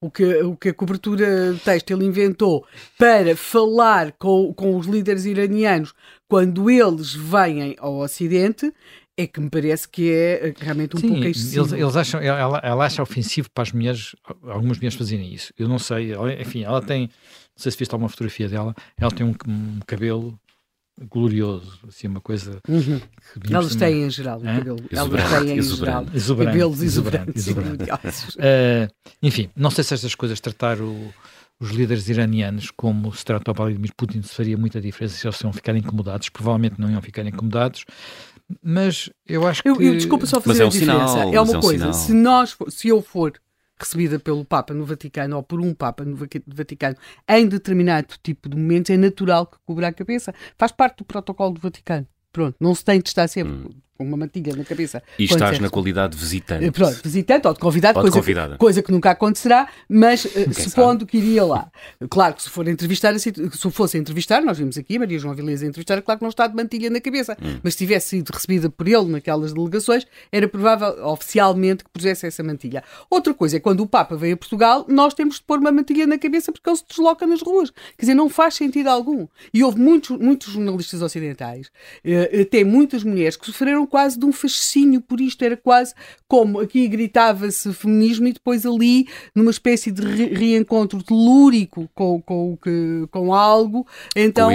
o, que, o que a cobertura têxtil inventou para falar com, com os líderes iranianos quando eles vêm ao Ocidente, é que me parece que é realmente um Sim, pouco excessivo. Eles, eles acham, ela, ela acha ofensivo para as mulheres, algumas mulheres fazerem isso. Eu não sei, enfim, ela tem, não sei se viste alguma fotografia dela, ela tem um, um cabelo glorioso, assim, uma coisa. Uhum. Elas têm em geral, cabelo. Elas têm em geral. Exuberante, cabelos exuberantes. exuberante. uh, [laughs] enfim, não sei se estas coisas tratar o, os líderes iranianos como se trata o Vladimir Putin se faria muita diferença se eles iam ficar incomodados. Provavelmente não iam ficar incomodados. Mas eu acho que. Eu, eu desculpa só fazer é um a diferença. Sinal, é uma é coisa. Um se, nós, se eu for recebida pelo Papa no Vaticano ou por um Papa no Vaticano em determinado tipo de momentos, é natural que cubra a cabeça. Faz parte do protocolo do Vaticano. Pronto, não se tem de estar sempre. Hum com uma mantilha na cabeça. E estás na qualidade de visitante. Eh, pronto, visitante ou de convidado, ou de coisa, convidada. coisa que nunca acontecerá, mas uh, supondo que iria lá. Claro que se for entrevistar, se fosse entrevistar, nós vimos aqui Maria João Vilés a entrevistar, claro que não está de mantilha na cabeça, hum. mas se tivesse sido recebida por ele naquelas delegações, era provável oficialmente que pusesse essa mantilha. Outra coisa é quando o Papa veio a Portugal, nós temos de pôr uma mantilha na cabeça porque ele se desloca nas ruas. Quer dizer, não faz sentido algum. E houve muitos, muitos jornalistas ocidentais, uh, até muitas mulheres, que sofreram quase de um fascínio por isto. Era quase como aqui gritava-se feminismo e depois ali, numa espécie de re reencontro telúrico com, com, com, com algo. Então.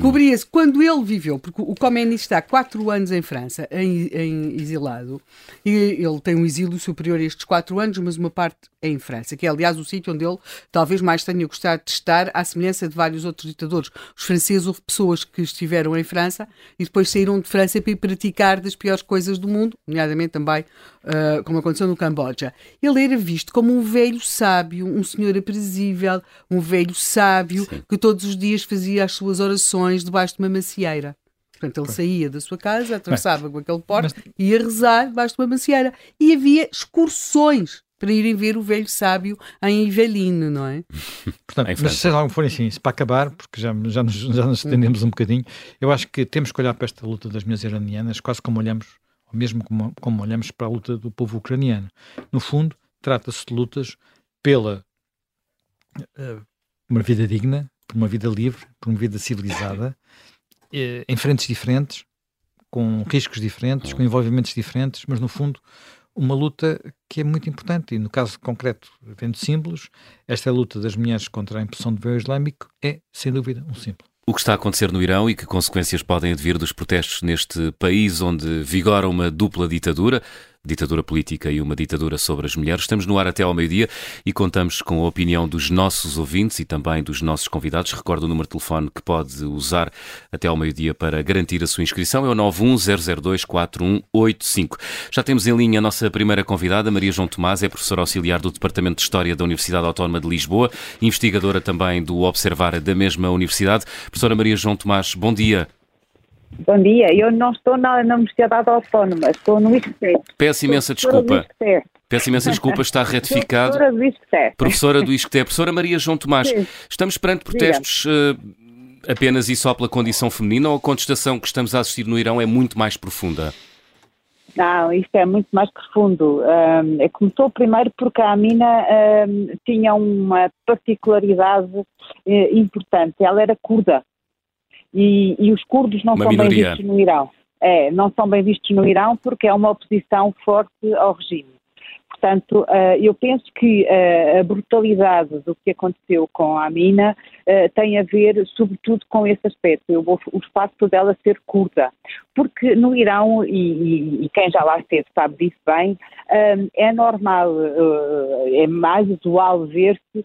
Cobria-se. Quando ele viveu, porque o Khomeini está quatro anos em França, em, em exilado, e ele tem um exílio superior a estes quatro anos, mas uma parte é em França, que é aliás o sítio onde ele talvez mais tenha gostado de estar, à semelhança de vários outros ditadores. Os franceses, houve pessoas que estiveram em França e depois saíram de França para ir praticar das piores coisas do mundo, nomeadamente também, uh, como aconteceu no Camboja. Ele era visto como um velho sábio, um senhor aprazível, um velho sábio Sim. que todos os dias fazia as suas orações debaixo de uma macieira. Portanto, ele saía da sua casa, atravessava com aquele porte, mas... ia rezar debaixo de uma macieira. E havia excursões para irem ver o velho sábio em Ivelino, não é? [laughs] Portanto, mas se algo for assim, para acabar, porque já, já, nos, já nos estendemos um bocadinho, eu acho que temos que olhar para esta luta das mulheres iranianas quase como olhamos, ou mesmo como, como olhamos para a luta do povo ucraniano. No fundo, trata-se de lutas pela uh, uma vida digna, por uma vida livre, por uma vida civilizada, uh, em frentes diferentes, com riscos diferentes, com envolvimentos diferentes, mas no fundo uma luta que é muito importante e no caso concreto, vendo símbolos, esta luta das mulheres contra a imposição do véu islâmico é, sem dúvida, um símbolo. O que está a acontecer no Irão e que consequências podem advir dos protestos neste país onde vigora uma dupla ditadura, ditadura política e uma ditadura sobre as mulheres. Estamos no ar até ao meio-dia e contamos com a opinião dos nossos ouvintes e também dos nossos convidados. Recordo o número de telefone que pode usar até ao meio-dia para garantir a sua inscrição. É o 910024185. Já temos em linha a nossa primeira convidada, Maria João Tomás, é professora auxiliar do Departamento de História da Universidade Autónoma de Lisboa, investigadora também do Observar da mesma universidade. Professora Maria João Tomás, bom dia. Bom dia, eu não estou na, na Universidade Autónoma, estou no ISCTE. Peço imensa desculpa. Peço imensa desculpa, está [laughs] retificado. Professora do ISCTE. Professora do ISCTE. Professora Maria João Tomás, Sim. estamos perante protestos uh, apenas e só pela condição feminina ou a contestação que estamos a assistir no Irão é muito mais profunda? Não, isto é muito mais profundo. Um, começou primeiro porque a Amina um, tinha uma particularidade uh, importante. Ela era curda. E, e os curdos não uma são minoria. bem vistos no Irão. É, não são bem vistos no Irão porque é uma oposição forte ao regime. Portanto, eh, eu penso que eh, a brutalidade do que aconteceu com a Amina eh, tem a ver, sobretudo, com esse aspecto, o facto dela ser curta. Porque no Irão, e, e quem já lá esteve sabe disso bem, é normal, é mais usual ver-se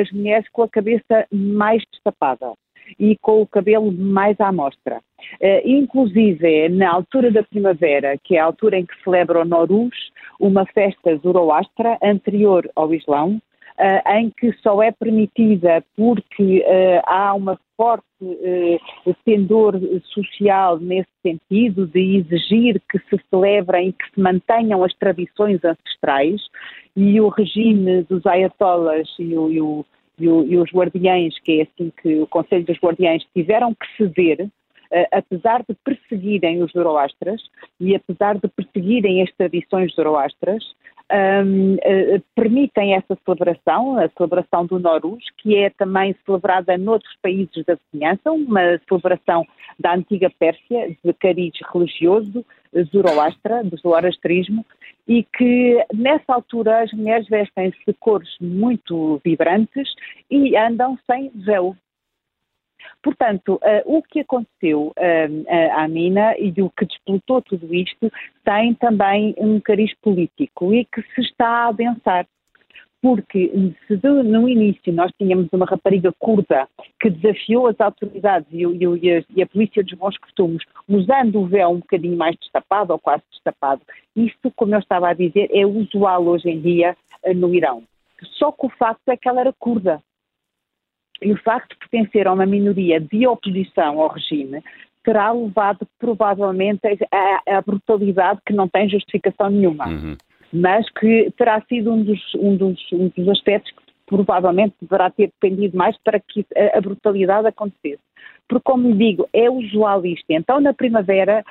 as mulheres com a cabeça mais destapada e com o cabelo mais à mostra. Uh, inclusive, na altura da primavera, que é a altura em que celebra o Norus, uma festa zoroastra anterior ao Islão, uh, em que só é permitida porque uh, há uma forte pendor social nesse sentido de exigir que se celebrem que se mantenham as tradições ancestrais e o regime dos ayatollahs e o, e o e, o, e os guardiães, que é assim que o Conselho dos Guardiães tiveram que ceder, Uh, apesar de perseguirem os zoroastras e apesar de perseguirem as tradições zoroastras, um, uh, permitem essa celebração, a celebração do Norus, que é também celebrada noutros países da vizinhança, uma celebração da antiga Pérsia, de cariz religioso, zoroastra, do zoroastrismo, e que nessa altura as mulheres vestem-se de cores muito vibrantes e andam sem véu. Portanto, uh, o que aconteceu uh, à Mina e o que desplotou tudo isto tem também um cariz político e que se está a adensar porque se no início nós tínhamos uma rapariga curda que desafiou as autoridades e, e, e, a, polícia dos bons costumes, usando o véu um bocadinho mais destapado ou quase destapado, isso, como eu estava a dizer, é usual hoje em dia uh, no Irão. Só que o facto é que ela era curda. E o facto de pertencer a uma minoria de oposição ao regime terá levado provavelmente à brutalidade que não tem justificação nenhuma. Uhum mas que terá sido um dos, um dos, um dos aspectos que provavelmente deverá ter dependido mais para que a, a brutalidade acontecesse. Porque, como lhe digo, é usual isto. Então, na primavera,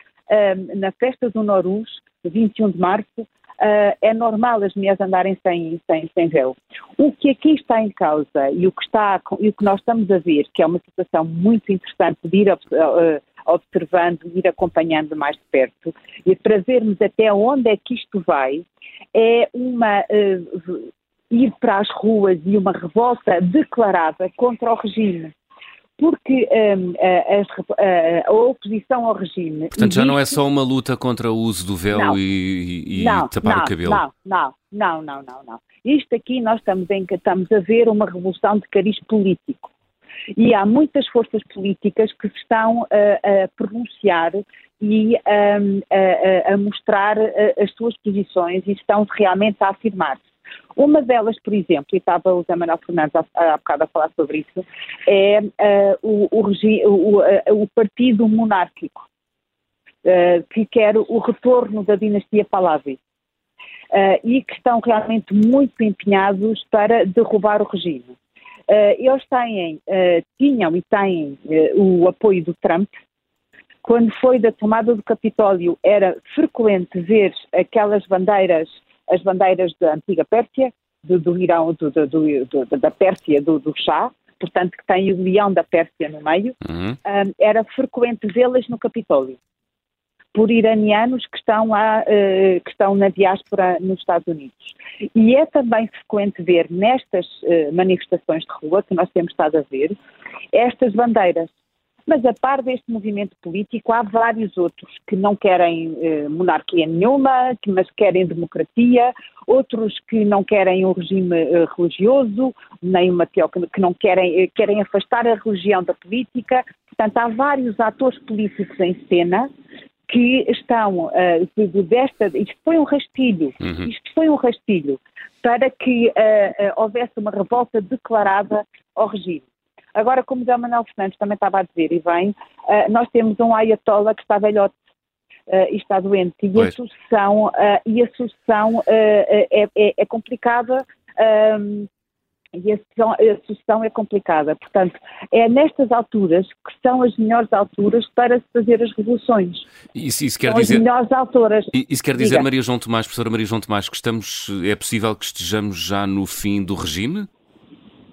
na festa do Norus, 21 de março, uh, é normal as mulheres andarem sem, sem, sem véu. O que aqui está em causa e o que, está, e o que nós estamos a ver, que é uma situação muito interessante de ir uh, observando, ir acompanhando mais de perto e para vermos até onde é que isto vai, é uma uh, ir para as ruas e uma revolta declarada contra o regime porque um, a, a, a, oposição ao regime. Portanto, existe... já não é só uma luta contra o uso do véu não, e, e não, tapar não, o cabelo. Não, não, não, não, não, não. Isto aqui nós estamos, em, estamos a ver uma revolução de cariz político. E há muitas forças políticas que se estão a, a pronunciar e um, a, a, mostrar as suas posições e estão realmente a afirmar-se. Uma delas, por exemplo, e estava o Zé Manuel Fernandes há, bocado a falar sobre isso, é uh, o, o, o, o, partido monárquico, uh, que quer o retorno da dinastia Pahlavi. e que estão realmente muito empenhados para derrubar o regime. Uh, eles têm, uh, tinham e têm uh, o apoio do Trump. Quando foi da tomada do Capitólio, era frequente ver aquelas bandeiras, as bandeiras da antiga Pérsia, do, do Irão, do, do, da Pérsia, do, do chá, portanto, que tem o leão da Pérsia no meio, uhum. era frequente vê-las no Capitólio. Por iranianos que estão, a, que estão na diáspora nos Estados Unidos. E é também frequente ver nestas manifestações de rua que nós temos estado a ver estas bandeiras mas a par deste movimento político, há vários outros que não querem eh, monarquia nenhuma, que, mas querem democracia, outros que não querem um regime eh, religioso, nem uma que não querem, eh, querem afastar a religião da política. Portanto, há vários atores políticos em cena que estão uh, desta. Isto foi um rastilho, uhum. isto foi um rastilho para que uh, uh, houvesse uma revolta declarada ao regime. Agora, como o Manuel Fernandes também estava a dizer, e bem, uh, nós temos um Ayatollah que está velhote e está doente, e a sucessão, e a sucessão é, é, é, complicada. Um, e a sucessão, a é complicada. Portanto, é nestas alturas que são as melhores alturas para se fazer as revoluções. Isso, isso quer são dizer, as melhores alturas. Isso quer dizer, Diga. Maria João Tomás, professora Maria João Tomás, que estamos, é possível que estejamos já no fim do regime?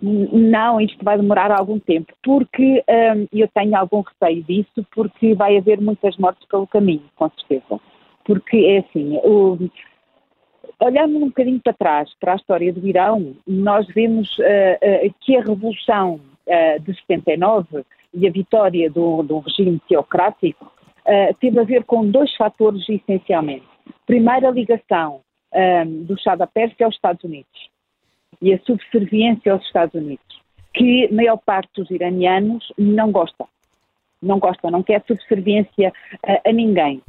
Não, isto vai demorar algum tempo, porque um, eu tenho algum receio disso, porque vai haver muitas mortes pelo caminho, com certeza. Porque é assim, o, olhando um bocadinho para trás, para a história do Irão, nós vemos uh, uh, que a revolução uh, de 79 e a vitória do, do regime teocrático teve a ver com dois fatores essencialmente. Primeiro, a ligação do Chá da Pérsia aos Estados Unidos e a subserviência aos Estados Unidos, que a maior parte dos iranianos não gosta. Não gosta, não quer subserviência a, a ninguém.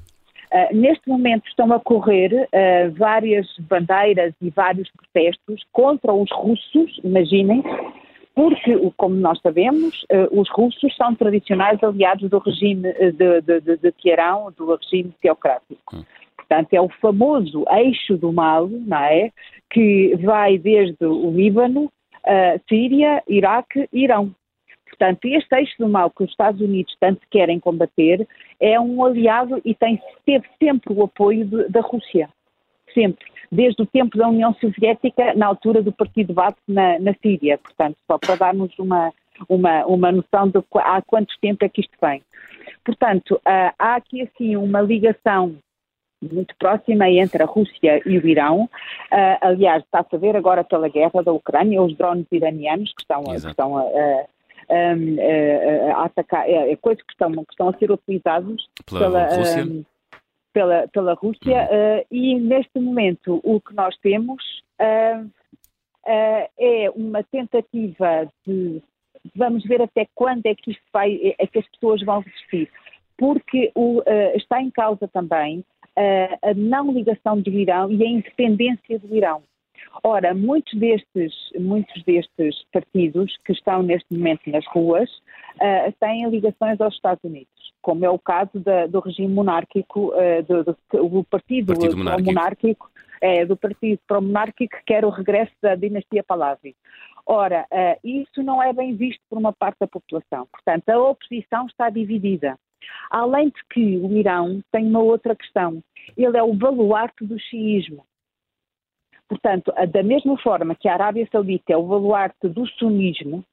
Uh, neste momento estão a correr uh, várias bandeiras e vários protestos contra os russos, imaginem, porque, como nós sabemos, uh, os russos são tradicionais aliados do regime de, de, de, de Teherão, do regime teocrático. Hum. Portanto, é o famoso eixo do mal, não é? Que vai desde o Líbano, Síria, Iraque e Irão. Portanto, este eixo do mal que os Estados Unidos tanto querem combater é um aliado e tem, teve sempre o apoio de, da Rússia. Sempre. Desde o tempo da União Soviética, na altura do Partido Baath na, na Síria. Portanto, só para darmos uma, uma, uma noção de há quanto tempo é que isto vem. Portanto, há aqui assim uma ligação muito próxima entre a Rússia e o Irão. Uh, aliás, está-se a ver agora pela guerra da Ucrânia, os drones iranianos que estão, que estão a, a, a, a atacar, é, é, coisas que estão, que estão a ser utilizados pela, pela Rússia. Um, pela, pela Rússia uhum. uh, e neste momento o que nós temos uh, uh, é uma tentativa de vamos ver até quando é que isto vai, é que as pessoas vão resistir, porque o, está em causa também a não ligação do Irão e a independência do Irão. Ora, muitos destes, muitos destes partidos que estão neste momento nas ruas uh, têm ligações aos Estados Unidos, como é o caso da, do regime monárquico, uh, do, do, do, partido, partido monárquico, monárquico é, do partido pró-monárquico que quer o regresso da dinastia Pahlavi. Ora, uh, isso não é bem visto por uma parte da população. Portanto, a oposição está dividida. Além de que o Irão tem uma outra questão. Ele é o baluarte do xiismo. Portanto, da mesma forma que a Arábia Saudita é o baluarte do sunismo,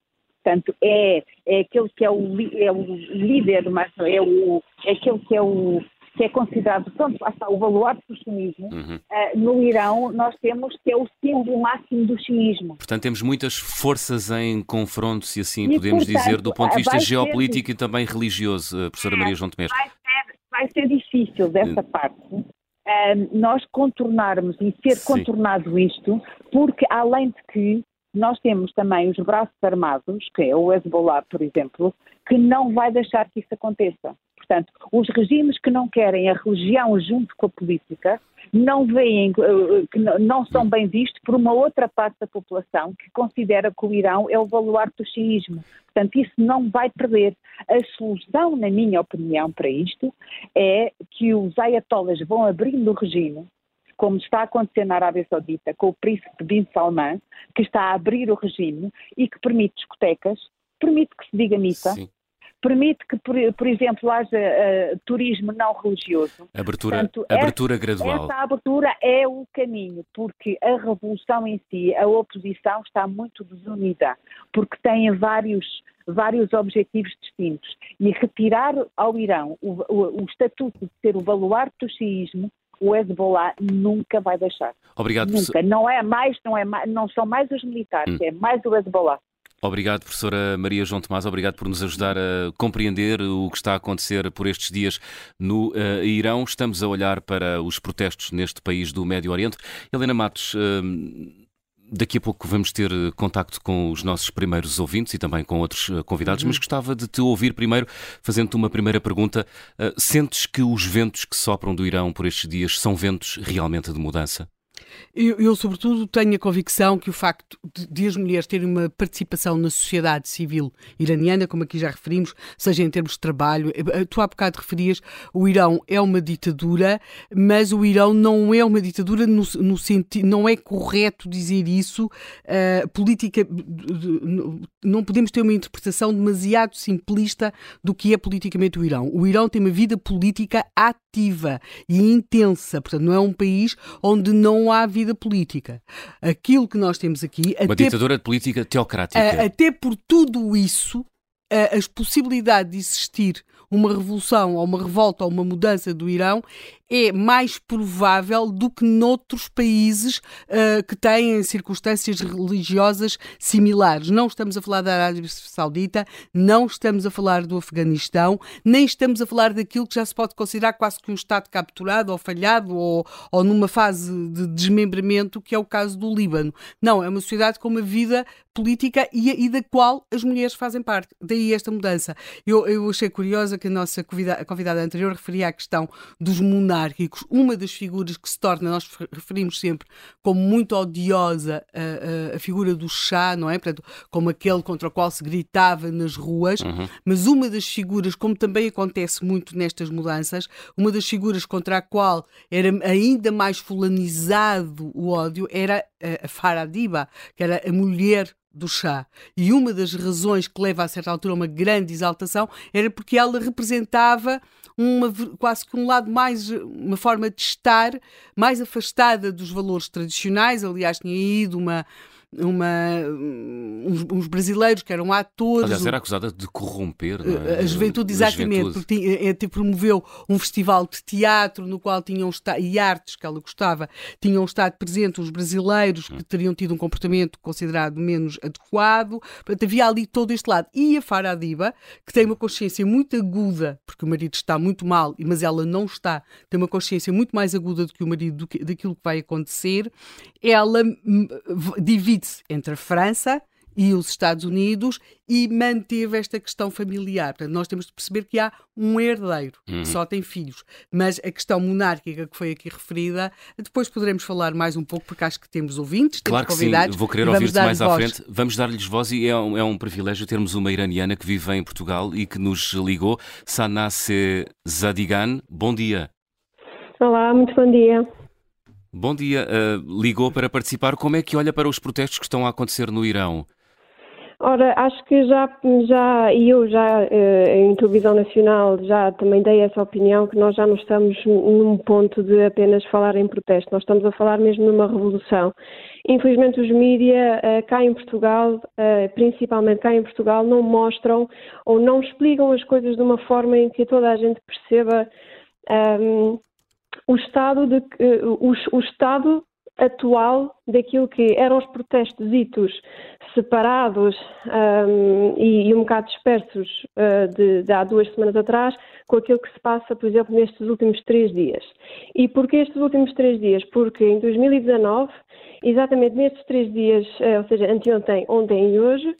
portanto, é, é aquele que é o, é o líder, mas é, o, é aquele que é o que é considerado, pronto, o baluarte do xiismo, uhum. uh, no Irão nós temos que é o símbolo máximo do xiismo. Portanto, temos muitas forças em confronto, se assim e, podemos portanto, dizer, do ponto de vista geopolítico ser, e também religioso, uh, professora Maria João Tomés. Vai ser, vai ser difícil dessa uh, parte. Nós contornarmos e ser Sim. contornado isto, porque além de que nós temos também os braços armados, que é o Hezbollah, por exemplo, que não vai deixar que isso aconteça. Portanto, os regimes que não querem a religião junto com a política não veem, eh, que não são bem vistos por uma outra parte da população que considera que o Irão é o baluarte do xiismo. Portanto, isso não vai perder. A solução, na minha opinião, para isto é que os ayatollahs vão abrindo o regime como está a acontecer na Arábia Saudita com o príncipe Bin Salman, que está a abrir o regime e que permite discotecas, permite que se diga missa, Sim permite que, por, por exemplo, haja uh, turismo não religioso. Abertura, Portanto, abertura essa, gradual. Essa abertura é o caminho, porque a revolução em si, a oposição está muito desunida, porque tem vários vários objetivos distintos. E retirar ao Irão o, o, o estatuto de ser o baluarte do xiismo o Hezbollah nunca vai deixar. Obrigado. Nunca. Não é mais, não é mais, não são mais os militares, hum. é mais o Hezbollah. Obrigado, professora Maria João Tomás. Obrigado por nos ajudar a compreender o que está a acontecer por estes dias no uh, Irão. Estamos a olhar para os protestos neste país do Médio Oriente. Helena Matos, uh, Daqui a pouco vamos ter contacto com os nossos primeiros ouvintes e também com outros eh, convidados, uhum. mas gostava de te ouvir primeiro, fazendo-te uma primeira pergunta. Uh, sentes que os ventos que sopram do Irão por estes dias são ventos realmente de mudança? Eu, eu, sobretudo, tenho a convicção que o facto de, de, as mulheres terem uma participação na sociedade civil iraniana, como aqui já referimos, seja em termos de trabalho, eh, tu há bocado referias, o Irão é uma ditadura, mas o Irão não é uma ditadura no, no sentido, não é correto dizer isso, uh, política, não podemos ter uma interpretação demasiado simplista do que é politicamente o Irão. O Irão tem uma vida política ativa e intensa, portanto, não é um país onde não há vida política. Aquilo que nós temos aqui. Uma até, ditadura política teocrática. Até por tudo isso, as possibilidades de existir uma revolução ou uma revolta ou uma mudança do Irão é mais provável do que noutros países uh, que têm circunstâncias religiosas similares. Não estamos a falar da Arábia Saudita, não estamos a falar do Afeganistão, nem estamos a falar daquilo que já se pode considerar quase que um Estado capturado ou falhado ou, ou numa fase de desmembramento, que é o caso do Líbano. Não, é uma sociedade com uma vida política e, e da qual as mulheres fazem parte. Daí esta mudança. Eu, eu achei curiosa que a nossa convidada, a convidada anterior referia à questão dos monárquicos. Uma das figuras que se torna, nós referimos sempre como muito odiosa a, a, a figura do chá, não é? Portanto, como aquele contra o qual se gritava nas ruas, uhum. mas uma das figuras, como também acontece muito nestas mudanças, uma das figuras contra a qual era ainda mais fulanizado o ódio era a, a Faradiba, que era a mulher do chá. E uma das razões que leva a certa altura a uma grande exaltação era porque ela representava uma, quase que um lado mais, uma forma de estar mais afastada dos valores tradicionais. Aliás, tinha ido uma uma, uns, uns, brasileiros que eram atores. Aliás, era acusada de corromper é? a juventude, exatamente, juventude. porque tinha, é, promoveu um festival de teatro no qual tinham estado, e artes que ela gostava, tinham estado presentes os brasileiros que teriam tido um comportamento considerado menos adequado. Portanto, havia ali todo este lado. E a Faradiba, que tem uma consciência muito aguda, porque o marido está muito mal, mas ela não está, tem uma consciência muito mais aguda do que o marido do que, daquilo que vai acontecer, ela divide divide-se entre a França e os Estados Unidos e manteve esta questão familiar. Portanto, nós temos de perceber que há um herdeiro uhum. que só tem filhos. Mas a questão monárquica que foi aqui referida, depois poderemos falar mais um pouco, porque acho que temos ouvintes, temos claro que convidados. Sim. Vou querer ouvir-te mais voz. à frente. Vamos dar-lhes voz e é um, é um, privilégio termos uma iraniana que vive em Portugal e que nos ligou, Sanase Zadigan. Bom dia. Olá, muito bom dia. Bom dia. Uh, ligou para participar. Como é que olha para os protestos que estão a acontecer no Irão? Ora, acho que já, já e eu já uh, em televisão nacional já também dei essa opinião que nós já não estamos num ponto de apenas falar em protesto, nós estamos a falar mesmo numa revolução. Infelizmente os mídias uh, cá em Portugal, uh, principalmente cá em Portugal, não mostram ou não explicam as coisas de uma forma em que toda a gente perceba um, o estado, de, uh, o, o, estado atual daquilo que eram os protestos ditos separados um, e, e, um bocado dispersos uh, de, de, há duas semanas atrás com aquilo que se passa, por exemplo, nestes últimos três dias. E porquê estes últimos três dias? Porque em 2019, exatamente nestes três dias, uh, ou seja, anteontem, ontem e hoje,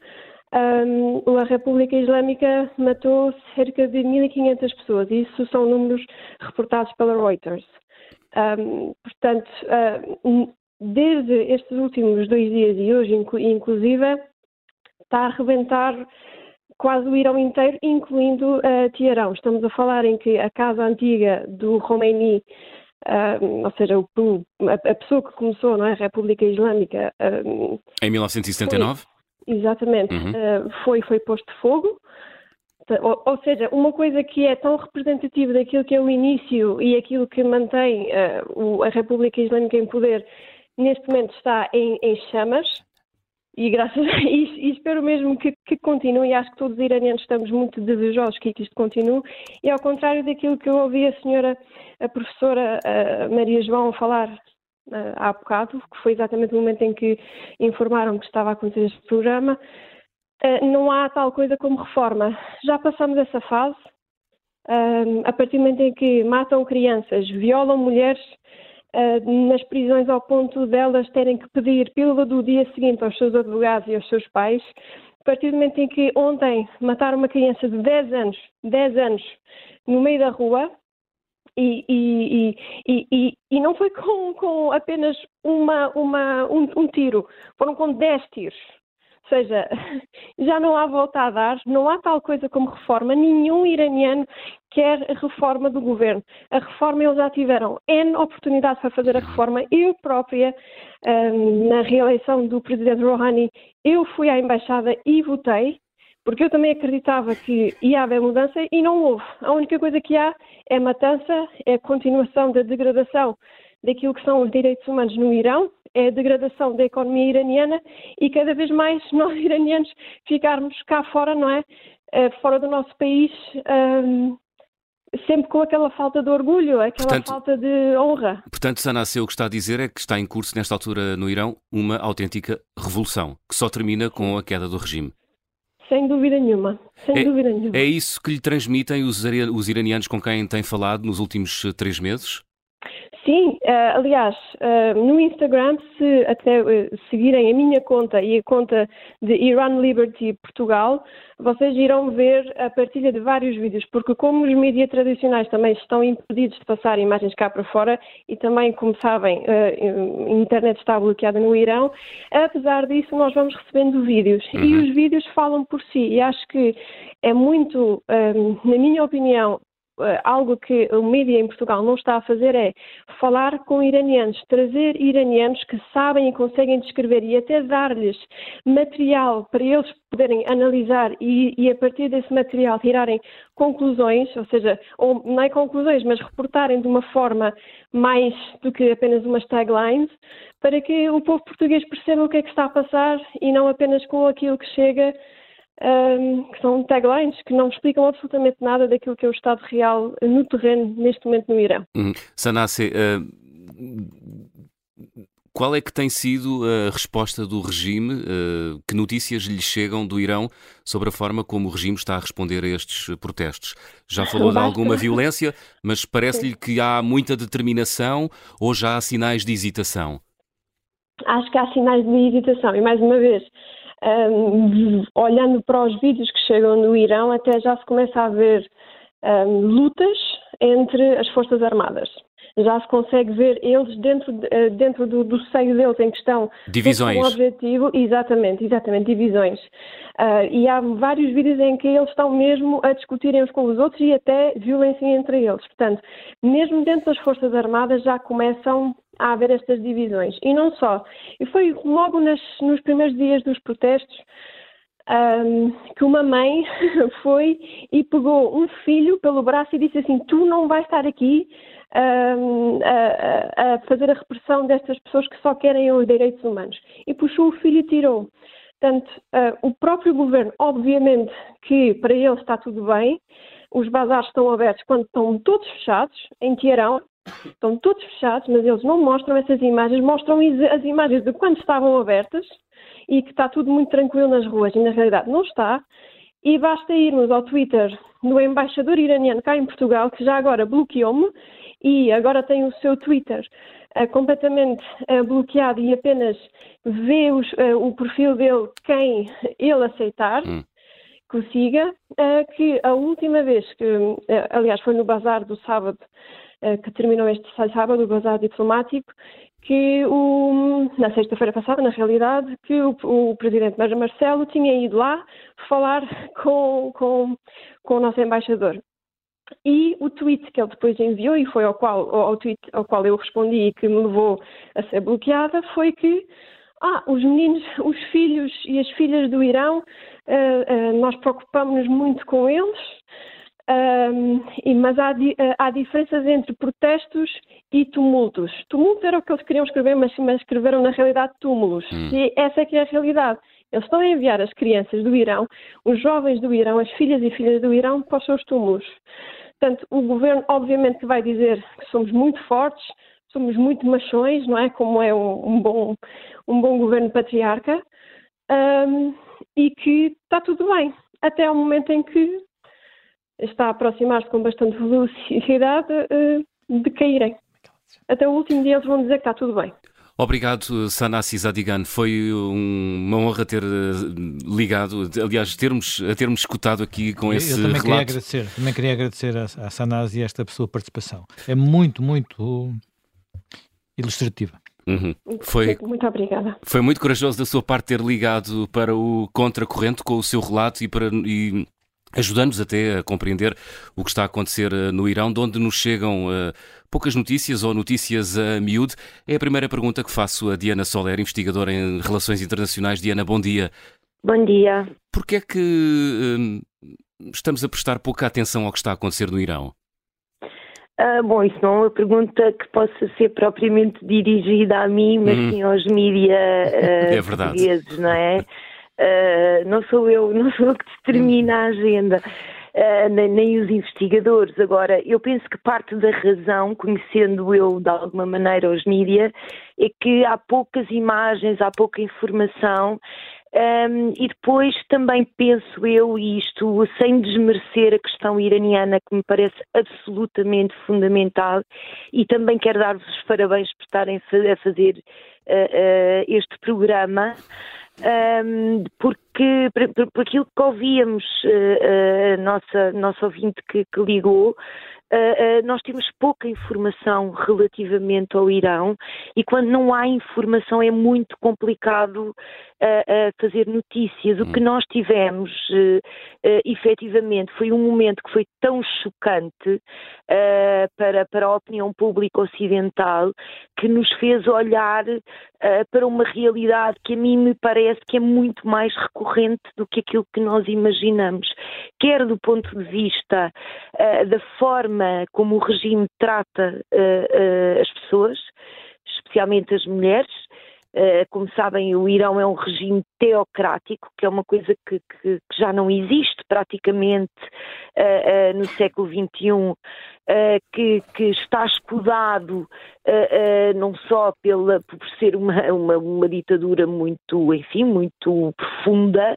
um, a República Islâmica matou cerca de 1.500 pessoas. Isso são números reportados pela Reuters. Um, portanto, uh, desde estes últimos dois dias e hoje, inclusive, está a arrebentar quase o Irão inteiro, incluindo uh, Teherão. Estamos a falar em que a casa antiga do Khomeini, uh, ou seja, o, a, a, pessoa que começou não é, a República Islâmica. em 1979? Exatamente. Uhum. Uh, foi, foi posto fogo. Ou, ou, seja, uma coisa que é tão representativa daquilo que é o início e aquilo que mantém uh, o, a República Islâmica em poder, neste momento está em, em chamas. E, graças a, [laughs] e, e espero mesmo que, que continue. Acho que todos os iranianos estamos muito desejosos que isto continue. E ao contrário daquilo que eu ouvi a senhora, a professora uh, Maria João falar há bocado, que foi exatamente o momento em que informaram que estava a acontecer este programa, uh, não há tal coisa como reforma. Já passamos essa fase. A partir do momento em que matam crianças, violam mulheres nas prisões ao ponto delas terem que pedir pílula do dia seguinte aos seus advogados e aos seus pais, a partir do momento em que ontem mataram uma criança de 10 anos, 10 anos, no meio da rua, e, e, e, e, não foi com, com apenas uma, uma, um, um, tiro, foram com 10 tiros. Ou seja, [laughs] já não há volta a dar, não há tal coisa como reforma. Nenhum iraniano quer a reforma do governo. A reforma eles já tiveram N oportunidades para fazer a reforma. Eu própria, hum, na reeleição do presidente Rouhani, eu fui à embaixada e votei porque eu também acreditava que ia haver mudança e não houve. A única coisa que há é matança, é a continuação da degradação daquilo que são os direitos humanos no Irão, é a degradação da economia iraniana e cada vez mais [laughs] nós iranianos ficarmos cá fora, não é? Eh, fora do nosso país, um, sempre com aquela falta de orgulho, aquela portanto, falta de honra. Portanto, Sanaseu, o que está a dizer é que está em curso, nesta altura no Irão, uma autêntica revolução, que só termina com a queda do regime. Sem dúvida nenhuma. Sem é, dúvida nenhuma. É isso que lhe transmitem os, os iranianos com quem tem falado nos últimos eh, três meses? Sim, uh, aliás, uh, no Instagram, se até uh, seguirem a minha conta e a conta de Iran Liberty Portugal, vocês irão ver a partilha de vários vídeos, porque como os mídias tradicionais também estão impedidos de passar imagens cá para fora e também, como sabem, a internet está bloqueada no Irão, apesar disso nós vamos recebendo vídeos uhum. e os vídeos falam por si e acho que é muito, na minha opinião, algo que o mídia em Portugal não está a fazer é falar com iranianos, trazer iranianos que sabem e conseguem descrever e até dar-lhes material para eles poderem analisar e, e, a partir desse material tirarem conclusões, ou seja, ou não é conclusões, mas reportarem de uma forma mais do que apenas umas taglines, para que o povo português perceba o que é que está a passar e não apenas com aquilo que chega um, que são taglines que não explicam absolutamente nada daquilo que é o estado real no terreno neste momento no Irão. Hum. Sanase, uh, qual é que tem sido a resposta do regime? Uh, que notícias lhe chegam do Irão sobre a forma como o regime está a responder a estes protestos? Já [laughs] falou de alguma violência, mas parece-lhe que há muita determinação ou já há sinais de hesitação? Acho que há sinais de hesitação e, mais uma vez, um, olhando para os vídeos que chegam no Irão, até já se começa a ver um, lutas entre as Forças Armadas. Já se consegue ver eles dentro, eh, dentro do, do seio deles em questão. Divisões. Com um objetivo, exatamente, exatamente, divisões. Uh, e há vários vídeos em que eles estão mesmo a discutirem uns com os outros e até violência entre eles. Portanto, mesmo dentro das Forças Armadas já começam a haver estas divisões. E não só. E foi logo nas, nos primeiros dias dos protestos um, que uma mãe [laughs] foi e pegou um filho pelo braço e disse assim: Tu não vais estar aqui um, a, a, fazer a repressão destas pessoas que só querem os direitos humanos. E puxou o filho e tirou. Portanto, uh, o próprio governo, obviamente que para ele está tudo bem, os bazares estão abertos quando estão todos fechados, em Teherão, Estão todos fechados, mas eles não mostram essas imagens, mostram as imagens de quando estavam abertas e que está tudo muito tranquilo nas ruas e na realidade não está. E basta irmos ao Twitter do embaixador iraniano cá em Portugal, que já agora bloqueou-me e agora tem o seu Twitter uh, completamente uh, bloqueado e apenas vê os, uh, o perfil dele quem ele aceitar. Hum que o siga, que a última vez que, aliás, foi no bazar do sábado, que terminou este sábado, o bazar diplomático, que o, na sexta-feira passada, na realidade, que o, o presidente Marcelo tinha ido lá falar [laughs] com, com, com o nosso embaixador. E o tweet que ele depois enviou, e foi ao qual, ao tweet ao qual eu respondi e que me levou a ser bloqueada, foi que ah, os meninos, os filhos e as filhas do Irão, uh, uh, nós preocupamos-nos muito com eles, um, mas há, há, diferenças entre protestos e tumultos. Tumulto era o que eles queriam escrever, mas, mas escreveram na realidade túmulos. Hum. E essa é que é a realidade. Eles estão a enviar as crianças do Irão, os jovens do Irão, as filhas e filhas do Irão para os seus túmulos. Portanto, o governo, obviamente, vai dizer que somos muito fortes, somos muito machões, não é? Como é um, um bom, um bom governo patriarca, um, e que está tudo bem, até ao momento em que está a aproximar-se com bastante velocidade uh, de caírem. Até o último dia eles vão dizer que está tudo bem. Obrigado, Sanassi Zadigan. Foi uma honra ter eh, ligado, aliás, termos, a termos escutado aqui com eu, esse eu também relato. Queria agradecer, também queria agradecer a, a Sanasi esta sua participação. É muito, muito ilustrativa. Uhum. Foi, muito obrigada. Foi muito corajoso da sua parte ter ligado para o contracorrente com o seu relato e, para, e ajudando-nos até a compreender o que está a acontecer eh, no Irão, de onde nos chegam uh, poucas notícias ou notícias a miúde. É a primeira pergunta que faço a Diana Soler, investigadora em Relações Internacionais. Diana, bom dia. Bom dia. Porquê é que uh, estamos a prestar pouca atenção ao que está a acontecer no Irão? Uh, bom, isso não é uma pergunta que possa ser propriamente dirigida a mim, mas hum. sim aos mídia uh, [laughs] é portugueses, não é? [laughs] Uh, não sou eu, [laughs] não sou eu que determina a agenda. Uh, nem, nem, os investigadores. Agora, eu penso que parte da razão, conhecendo eu de alguma maneira os mídia, é que há poucas imagens, há pouca informação um, e depois também penso eu, isto sem desmerecer a questão iraniana, que me parece absolutamente fundamental, e também quero dar-vos os parabéns por estarem a fazer uh, uh, este programa. Um, porque por, por, aquilo que ouvíamos, uh, a nossa, nossa ouvinte que, que ligou, Uh, uh, nós temos pouca informação relativamente ao Irão e quando não há informação é muito complicado uh, fazer notícias. O que hum. nós tivemos efetivamente foi um momento que foi tão chocante para, para a opinião pública ocidental que nos fez olhar para uma realidade que a mim me parece que é muito mais recorrente do que aquilo que nós imaginamos, quer do ponto de vista da forma forma como o regime trata uh, uh, as pessoas, especialmente as mulheres. Uh, como sabem, o Irão é um regime teocrático, que é uma coisa que, que, que já não existe praticamente no século XXI, que, que, está escudado não só pela, por ser uma, uma, uma, ditadura muito, enfim, muito profunda,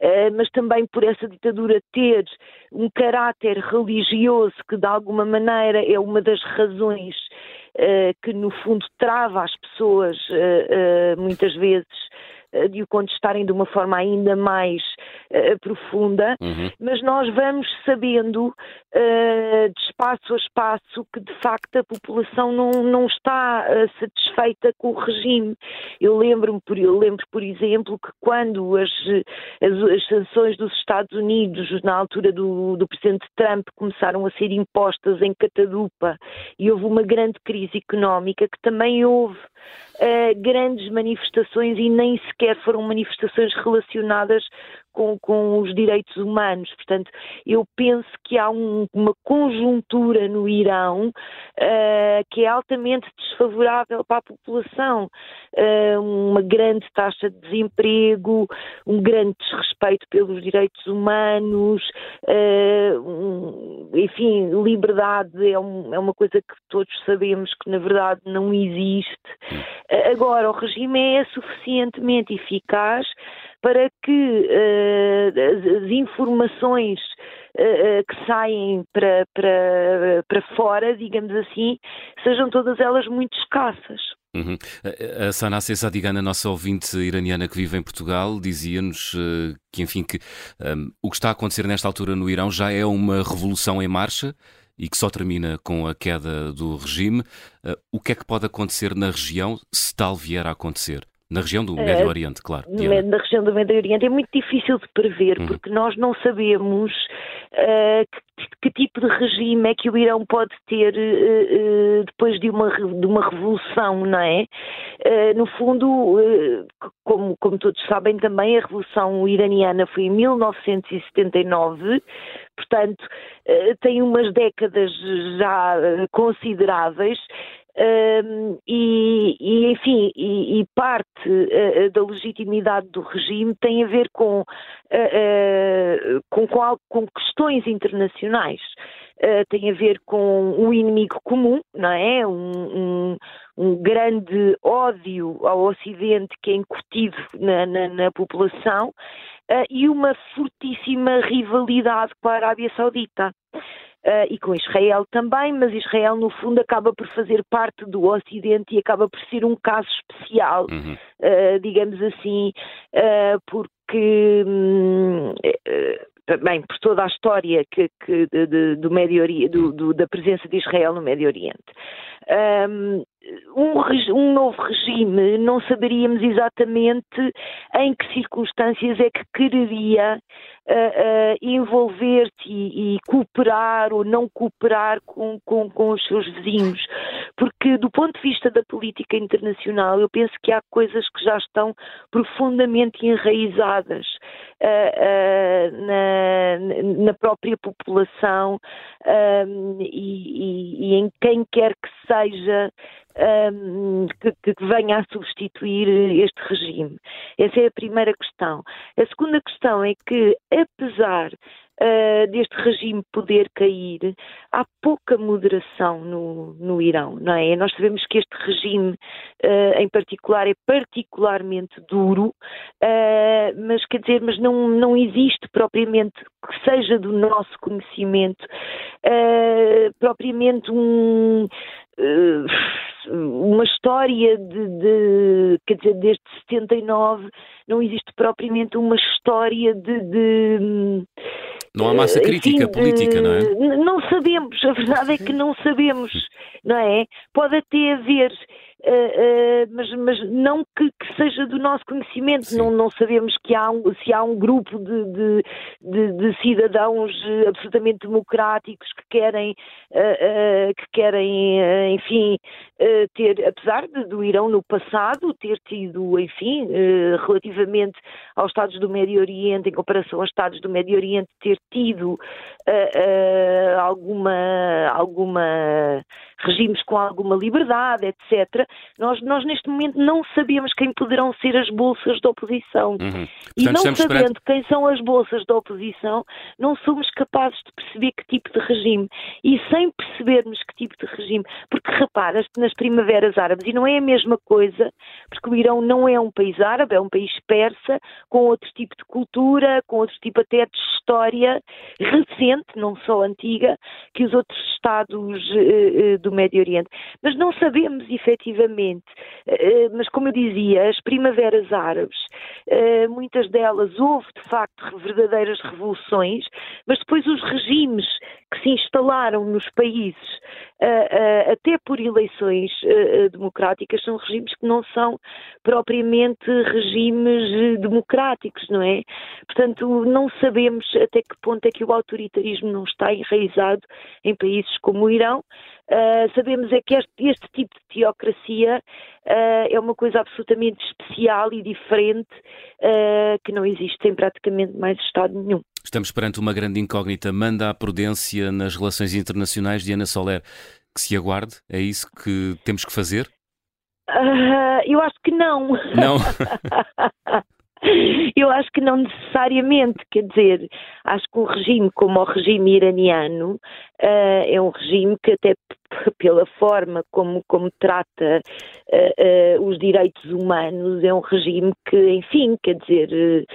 eh, mas também por essa ditadura ter um caráter religioso que de alguma maneira é uma das razões uh, que no fundo trava as pessoas uh, muitas vezes de o contestarem de uma forma ainda mais uh, profunda, uhum. mas nós vamos sabendo uh, de espaço a espaço que de facto a população não, não está uh, satisfeita com o regime. Eu lembro-me, por, eu lembro, por exemplo, que quando as, as, as, sanções dos Estados Unidos, na altura do, do presidente Trump, começaram a ser impostas em catadupa e houve uma grande crise económica, que também houve grandes manifestações e nem sequer foram manifestações relacionadas com, com os direitos humanos. Portanto, eu penso que há um, uma conjuntura no Irão uh, que é altamente desfavorável para a população. Uh, uma grande taxa de desemprego, um grande desrespeito pelos direitos humanos, uh, um, enfim, liberdade é, um, é, uma coisa que todos sabemos que na verdade não existe. agora, o regime é suficientemente eficaz para que uh, as, informações uh, que saem para, para, para fora, digamos assim, sejam todas elas muito escassas. Uhum. A Sanassi Sadigana, nossa ouvinte iraniana que vive em Portugal, dizia-nos que, enfim, que um, o que está a acontecer nesta altura no Irão já é uma revolução em marcha e que só termina com a queda do regime. Uh, o que é que pode acontecer na região se tal vier a acontecer? Na região do Médio Oriente, claro. Na região do Médio Oriente é muito difícil de prever, uhum. porque nós não sabemos uh, que, que tipo de regime é que o Irão pode ter uh, uh, depois de uma, de uma revolução, não é? No fundo, como, como todos sabem também, a revolução iraniana foi em 1979, portanto, tem umas décadas já consideráveis e, e, enfim, e, e parte uh, da legitimidade do regime tem a ver com, uh, uh, com, com, com, questões internacionais. tem a ver com um inimigo comum, não é? Um, um, um grande ódio ao Ocidente que é incutido na, na, na população e uma fortíssima rivalidade com a Arábia Saudita uh, e com Israel também, mas Israel, no fundo, acaba por fazer parte do Ocidente e acaba por ser um caso especial, uhum. uh, digamos assim, uh, porque. Um, bem, por toda a história que, que de, de, do Médio Oriente, do, do, da presença de Israel no Médio Oriente. Um, um, novo regime, não saberíamos exatamente em que circunstâncias é que quereria uh, uh, envolver-se e, e, cooperar ou não cooperar com, com, com, os seus vizinhos. Porque, do ponto de vista da política internacional, eu penso que há coisas que já estão profundamente enraizadas uh, na, na, própria população e, e, e em quem quer que seja um, que, que, venha a substituir este regime. Essa é a primeira questão. A segunda questão é que, apesar uh, deste regime poder cair, há pouca moderação no, no Irão, não é? Nós sabemos que este regime, uh, em particular, é particularmente duro, uh, mas quer dizer, mas não, não existe propriamente que seja do nosso conhecimento, propriamente um uma história de, de, quer dizer, desde 79 não existe propriamente uma história de, de não há massa crítica enfim, política, não é? Não sabemos, a verdade é que não sabemos, não é? Pode até haver Uh, uh, mas, mas, não que, que, seja do nosso conhecimento. Não, não, sabemos que há um, se há um grupo de, de, de, de cidadãos absolutamente democráticos que querem, uh, que querem enfim, ter, apesar de, do Irão no passado ter tido, enfim, relativamente aos Estados do Médio Oriente, em comparação aos Estados do Médio Oriente, ter tido alguma, alguma regimes com alguma liberdade, etc. Nós, nós neste momento não sabemos quem poderão ser as bolsas da oposição. Uhum. e não sabendo quem são as bolsas da oposição, não somos capazes de perceber que tipo de regime. E sem percebermos que tipo de regime, porque repara, nas primaveras árabes, e não é a mesma coisa, porque o Irão não é um país árabe, é um país persa, com outro tipo de cultura, com outro tipo até de história recente, não só antiga, que os outros Estados uh, do Médio Oriente. Mas não sabemos efetivamente, uh, mas como eu dizia, as primaveras árabes, uh, muitas delas houve de facto verdadeiras revoluções, mas depois os regimes que se instalaram nos países, até por eleições democráticas, são regimes que não são propriamente regimes democráticos, não é? Portanto, não sabemos até que ponto é que o autoritarismo não está enraizado em países como o Irão. Uh, sabemos é que este, este tipo de teocracia uh, é uma coisa absolutamente especial e diferente uh, que não existe em praticamente mais Estado nenhum. Estamos perante uma grande incógnita. Manda a prudência nas relações internacionais, Diana Soler, que se aguarde? É isso que temos que fazer? eu acho que não. Não? [laughs] [laughs] [laughs] Eu acho que não necessariamente, quer dizer, acho que um regime como o regime iraniano uh, é um regime que até pela forma como, como trata uh, uh, os direitos humanos é um regime que, enfim, quer dizer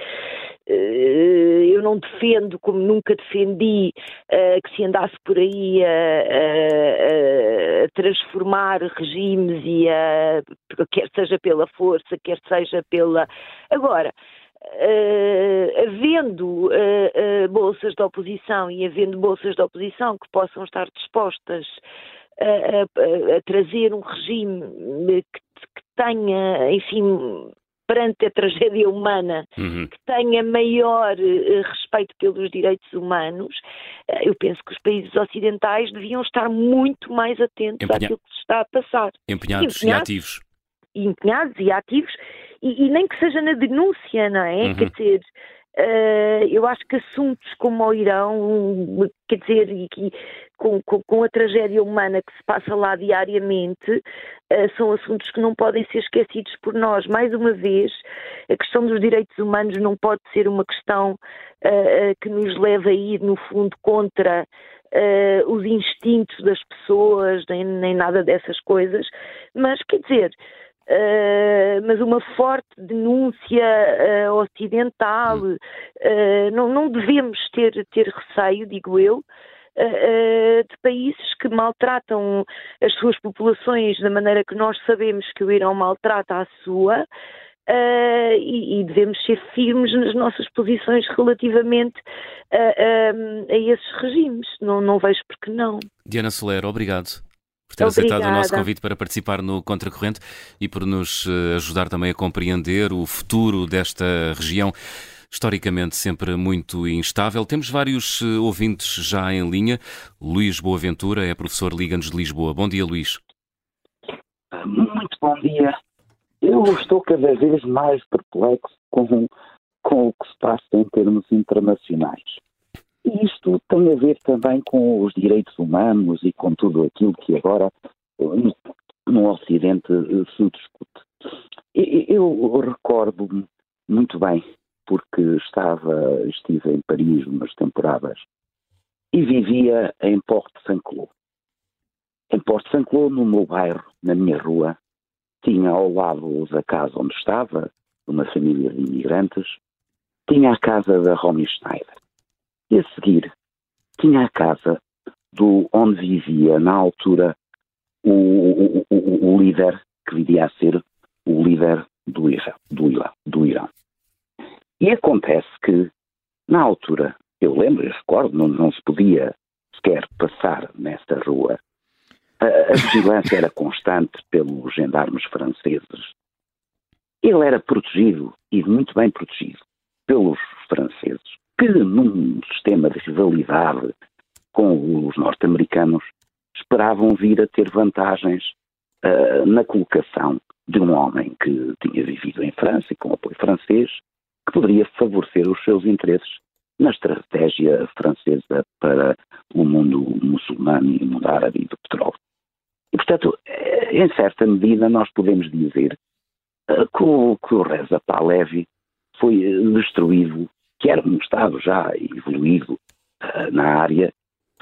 eu não defendo, como nunca defendi, uh, que se andasse por aí a, a, a transformar regimes e a, quer seja pela força, quer seja pela. Agora, Uh, havendo bolsas de oposição e havendo bolsas de oposição que possam estar dispostas a, a trazer um regime que, que tenha, enfim, perante a tragédia humana uhum. que tenha maior uh, respeito pelos direitos humanos, uh, eu penso que os países ocidentais deviam estar muito mais atentos Empenha... àquilo que se está a passar. Empenhados, Empenhados e ativos. Empenhados e ativos, e, e, nem que seja na denúncia, não é? Uhum. Quer dizer, eu acho que assuntos como o Irão, quer dizer, e, e com, com, com, a tragédia humana que se passa lá diariamente, uh, são assuntos que não podem ser esquecidos por nós. Mais uma vez, a questão dos direitos humanos não pode ser uma questão uh, que nos leve a ir, no fundo, contra os instintos das pessoas, nem, nem nada dessas coisas, mas quer dizer Uh, mas uma forte denúncia uh, ocidental. Uh, não, não, devemos ter, ter receio, digo eu, de países que maltratam as suas populações da maneira que nós sabemos que o Irão maltrata a sua. E, e, devemos ser firmes nas nossas posições relativamente a, a esses regimes. Não, não vejo porque não. Diana Soler, obrigado por ter Obrigada. aceitado o nosso convite para participar no Contracorrente e por nos eh, ajudar também a compreender o futuro desta região historicamente sempre muito instável. Temos vários eh, ouvintes já em linha. Luís Boaventura é professor Liga-nos de Lisboa. Bom dia, Luís. Muito bom dia. Eu estou cada vez mais perplexo com, com o que se passa em termos internacionais. E isto tem a ver também com os direitos humanos e com tudo aquilo que agora no Ocidente eh, se discute. Eu recordo-me muito bem, porque estava, estive em Paris umas temporadas e vivia em Porto Saint-Cloud. Em Porto Saint-Cloud, no meu bairro, na minha rua, tinha ao lado da casa onde estava, uma família de imigrantes, tinha a casa da Romy Schneider. E a seguir, tinha a casa do onde vivia, na altura, o, o, o, o líder que viria a ser o líder do Irão, do, Irão, do Irão. E acontece que, na altura, eu lembro e recordo, não, não se podia sequer passar nesta rua. A, a vigilância era constante pelos gendarmes franceses. Ele era protegido, e muito bem protegido, pelos franceses que num sistema de rivalidade com os norte-americanos esperavam vir a ter vantagens uh, na colocação de um homem que tinha vivido em França e com apoio francês, que poderia favorecer os seus interesses na estratégia francesa para o mundo muçulmano e o mundo árabe e do petróleo. E, portanto, eh, em certa medida, nós podemos dizer uh, que, o, que o Reza Pahlavi foi destruído que era um Estado já evoluído uh, na área,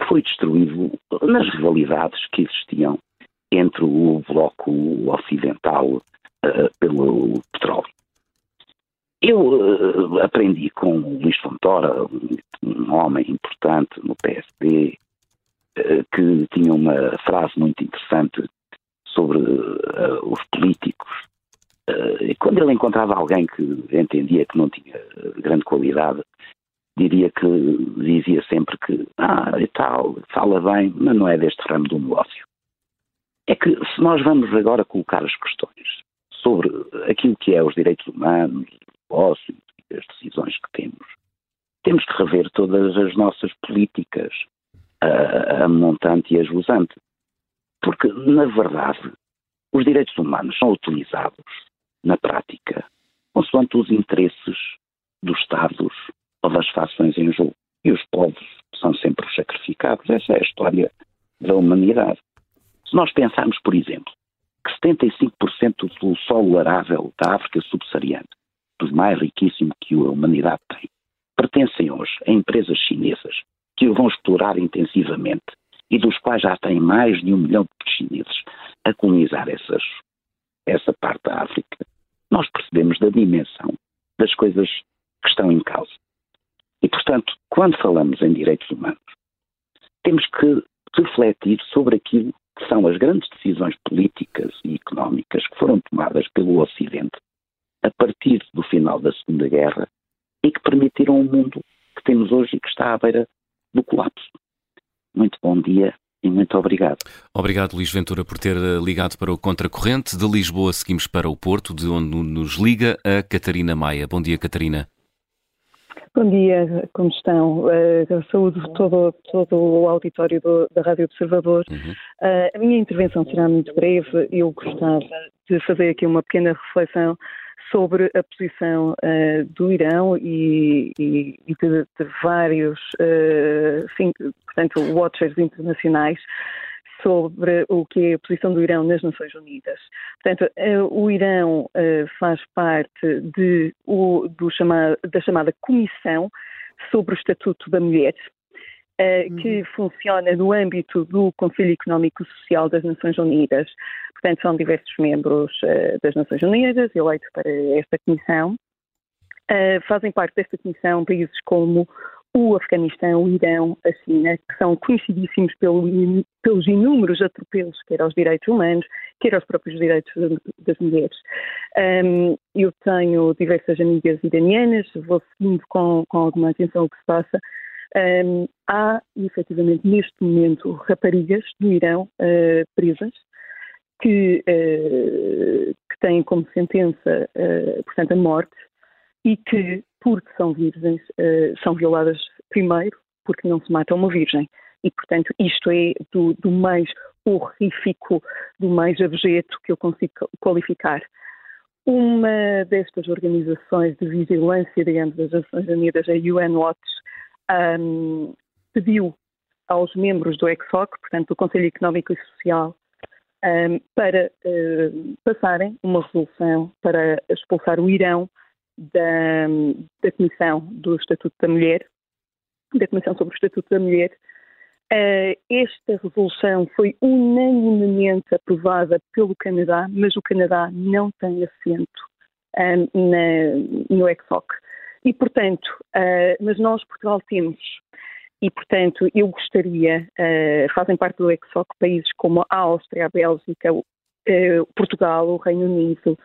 foi destruído nas rivalidades que existiam entre o bloco ocidental uh, pelo petróleo. Eu uh, aprendi com o Luís Fontora, um, um homem importante no PSD, que tinha uma frase muito interessante sobre os políticos e quando ele encontrava alguém que entendia que não tinha grande qualidade, diria que dizia sempre que, ah, e tal, fala bem, mas não é deste ramo do negócio. É que se nós vamos agora colocar as questões sobre aquilo que é os direitos humanos, o negócio as decisões que temos, temos que rever todas as nossas políticas, a, a montante e a jusante. Porque, na verdade, os direitos humanos são utilizados na prática, consoante os interesses dos Estados ou das fações em jogo. E os povos são sempre sacrificados. Essa é a história da humanidade. Se nós pensarmos, por exemplo, que 75% do solo arável da África subsaariana, dos mais riquíssimo que a humanidade tem, pertencem hoje a empresas chinesas que o vão explorar intensivamente e dos quais já têm mais de um milhão de chineses a colonizar essas, essa parte da África, nós percebemos da dimensão das coisas que estão em causa. E, portanto, quando falamos em direitos humanos, temos que refletir sobre aquilo que são as grandes decisões políticas e económicas que foram tomadas pelo Ocidente a partir do final da Segunda Guerra e que permitiram o mundo que temos hoje e que está à beira do colapso. Muito bom dia e muito obrigado. Obrigado, Luís Ventura, por ter eh, ligado para o Contracorrente. De Lisboa seguimos para o Porto, de onde nos liga a Catarina Maia. Bom dia, Catarina. Bom dia, como estão? Uh, saúdo todo, todo o auditório do, da Rádio Observador. Uhum. Uh, a minha intervenção será muito breve. Eu gostava de fazer aqui uma pequena reflexão sobre a posição uh, do Irão e, e, de, de, vários, uh, sim, portanto, watchers internacionais sobre o que é a posição do Irão nas Nações Unidas. Portanto, uh, o Irão faz parte de, o, da chamada Comissão sobre o Estatuto da Mulher, uh, que uhum. funciona no âmbito do Conselho Económico e Social das Nações Unidas. Portanto, são diversos membros uh, das Nações Unidas eleitos para esta comissão. Uh, fazem parte desta comissão países como o Afeganistão, o Irão, a China, que são conhecidíssimos pelo, pelos inúmeros atropelos, quer aos direitos humanos, quer aos próprios direitos das mulheres. Um, eu tenho diversas amigas iranianas, vou seguindo com, com alguma atenção o que se passa, um, há, efetivamente, neste momento, raparigas do Irão uh, presas que, uh, que, têm como sentença, uh, portanto, a morte e que, porque são virgens, são violadas primeiro porque não se mata uma virgem. E, portanto, isto é do, do mais horrífico, do mais abjeto que eu consigo qualificar. Uma destas organizações de vigilância, digamos, das Nações Unidas, a UN Watch, um, pediu aos membros do ECSOC, portanto do Conselho Económico e Social, um, para uh, passarem uma resolução para expulsar o Irão da, da, Comissão do Estatuto da Mulher, da Comissão sobre o Estatuto da Mulher. Uh, esta resolução foi unanimemente aprovada pelo Canadá, mas o Canadá não tem assento um, na, no ECSOC. E, portanto, uh, mas nós, Portugal, temos. E, portanto, eu gostaria, uh, fazem parte do ECSOC países como a Áustria, a Bélgica, uh, Portugal, o Reino Unido.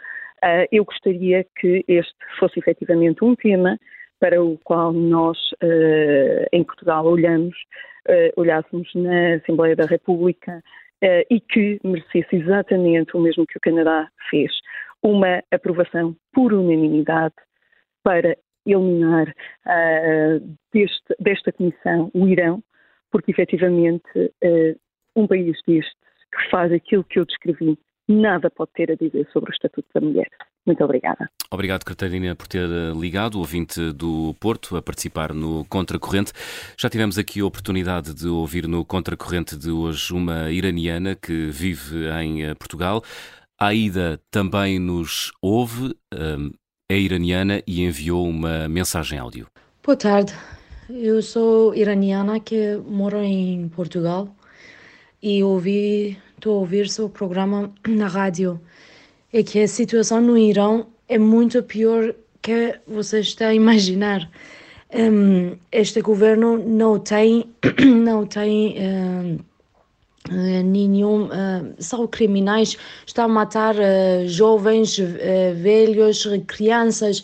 eu gostaria que este fosse efetivamente um tema para o qual nós, em Portugal, olhamos, olhássemos na Assembleia da República e que merecesse exatamente o mesmo que o Canadá fez. Uma aprovação por unanimidade para eliminar uh, deste, desta comissão o Irão, porque efetivamente uh, um país deste que faz aquilo que eu descrevi nada pode ter a dizer sobre o Estatuto da Mulher. Muito obrigada. Obrigado, Catarina, por ter ligado, ouvinte do Porto, a participar no Contracorrente. Já tivemos aqui a oportunidade de ouvir no Contracorrente de hoje uma iraniana que vive em Portugal. A Aida também nos ouve é iraniana e enviou uma mensagem áudio. Boa tarde, eu sou iraniana que moro em Portugal e ouvi, estou a ouvir seu programa na rádio. É que a situação no Irão é muito pior que você está a imaginar. Um, este governo não tem, [coughs] não tem um, nenhum, uh, são criminais, estão a matar uh, jovens, velhos, crianças.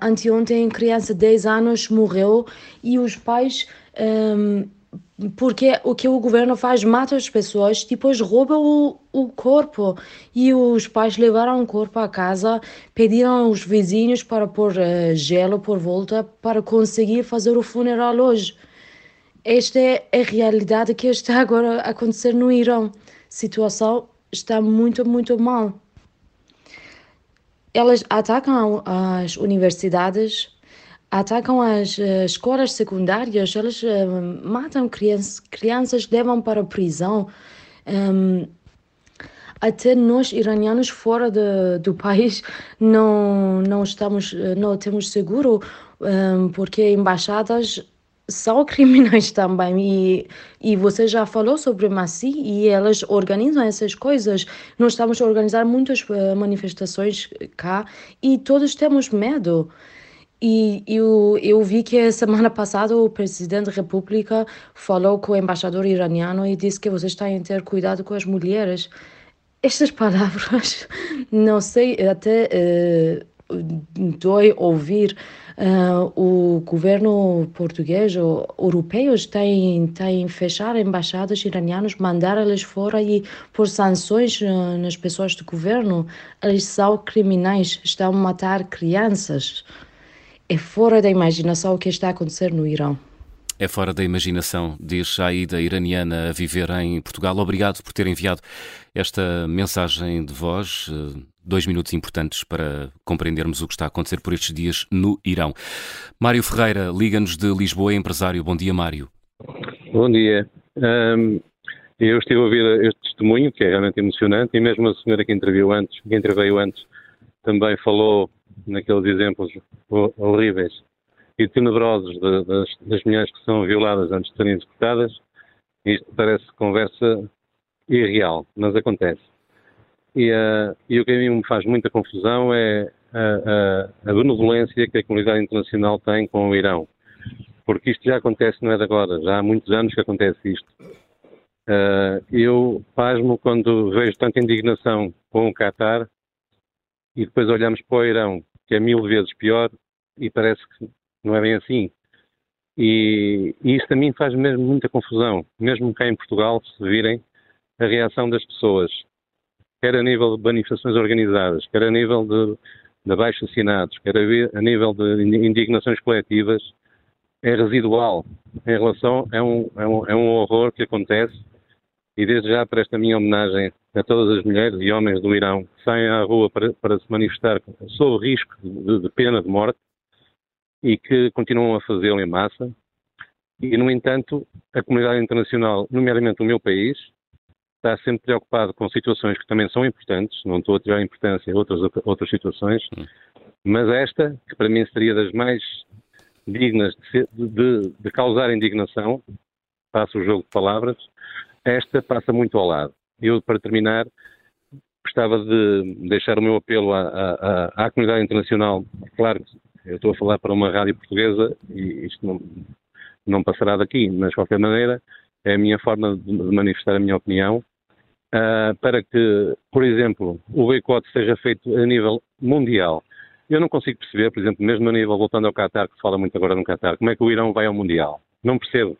anteontem, criança de 10 anos morreu e os pais, um, porque o que o governo faz, mata as pessoas, depois rouba o, o corpo. E os pais levaram o corpo a casa, pediram aos vizinhos para pôr gelo por volta para conseguir fazer o funeral hoje. Esta é a realidade que está agora a acontecer no Irão. A situação está muito, muito mal. Elas atacam as universidades, atacam as uh, escolas secundárias, elas uh, matam crianças, crianças, levam para a prisão. Um, até nós iranianos fora de, do país não não estamos não temos seguro um, porque embaixadas são criminais [laughs] também e, e você já falou sobre Massi e elas organizam essas coisas. Nós estamos a organizar muitas uh, manifestações cá e todos temos medo. E eu, eu vi que semana [laughs] passada o presidente da República falou com o embaixador iraniano e disse que vocês têm que ter cuidado com as mulheres. Estas [laughs] palavras, não sei, até uh, dói ouvir, Uh, o governo português ou europeus têm, têm fechar embaixadas iranianas, mandar eles fora e por sanções uh, nas pessoas do governo, eles são criminais, estão a matar crianças. É fora da imaginação o que está a acontecer no Irão. É fora da imaginação, diz Aida iraniana a viver em Portugal. Obrigado por ter enviado esta mensagem de voz. Dois minutos importantes para compreendermos o que está a acontecer por estes dias no Irão. Mário Ferreira, liga-nos de Lisboa, empresário. Bom dia, Mário. Bom dia. Um, eu estive a ouvir este testemunho, que é realmente emocionante, e mesmo a senhora que interviu antes, que interveio antes, também falou naqueles exemplos horríveis e tenebrosos de, das, das, mulheres que são violadas antes de serem executadas. Isto parece conversa irreal, mas acontece. E, uh, e, o que a mim me faz muita confusão é a, a, a, benevolência que a comunidade internacional tem com o Irão. Porque isto já acontece, não é de agora, já há muitos anos que acontece isto. Uh, eu pasmo quando vejo tanta indignação com o Qatar e depois olhamos para o Irão, que é mil vezes pior, e parece que não é bem assim. E, e isso também faz mesmo muita confusão, mesmo cá em Portugal, se virem a reação das pessoas, quer a nível de manifestações organizadas, quer a nível de, de abaixo assinados, quer a, a nível de indignações coletivas, é residual em relação é um, um, um horror que acontece e desde já presto a minha homenagem a todas as mulheres e homens do Irão que saem à rua para, para se manifestar sob risco de, de pena de morte e que continuam a fazê-lo em massa. E, no entanto, a comunidade internacional, nomeadamente o meu país, está sempre preocupado com situações que também são importantes, não estou a tirar importância a outras, outras situações, hum. mas esta, que para mim seria das mais dignas de, ser, de, de causar indignação, passa o jogo de palavras, esta passa muito ao lado. Eu, para terminar, gostava de deixar o meu apelo à, à, à comunidade internacional. Claro que eu estou a falar para uma rádio portuguesa e isto não, não passará daqui, mas de qualquer maneira é a minha forma de manifestar a minha opinião uh, para que, por exemplo, o boicote seja feito a nível mundial. Eu não consigo perceber, por exemplo, mesmo a nível, voltando ao Qatar, que se fala muito agora no Qatar, como é que o Irão vai ao Mundial? Não percebo.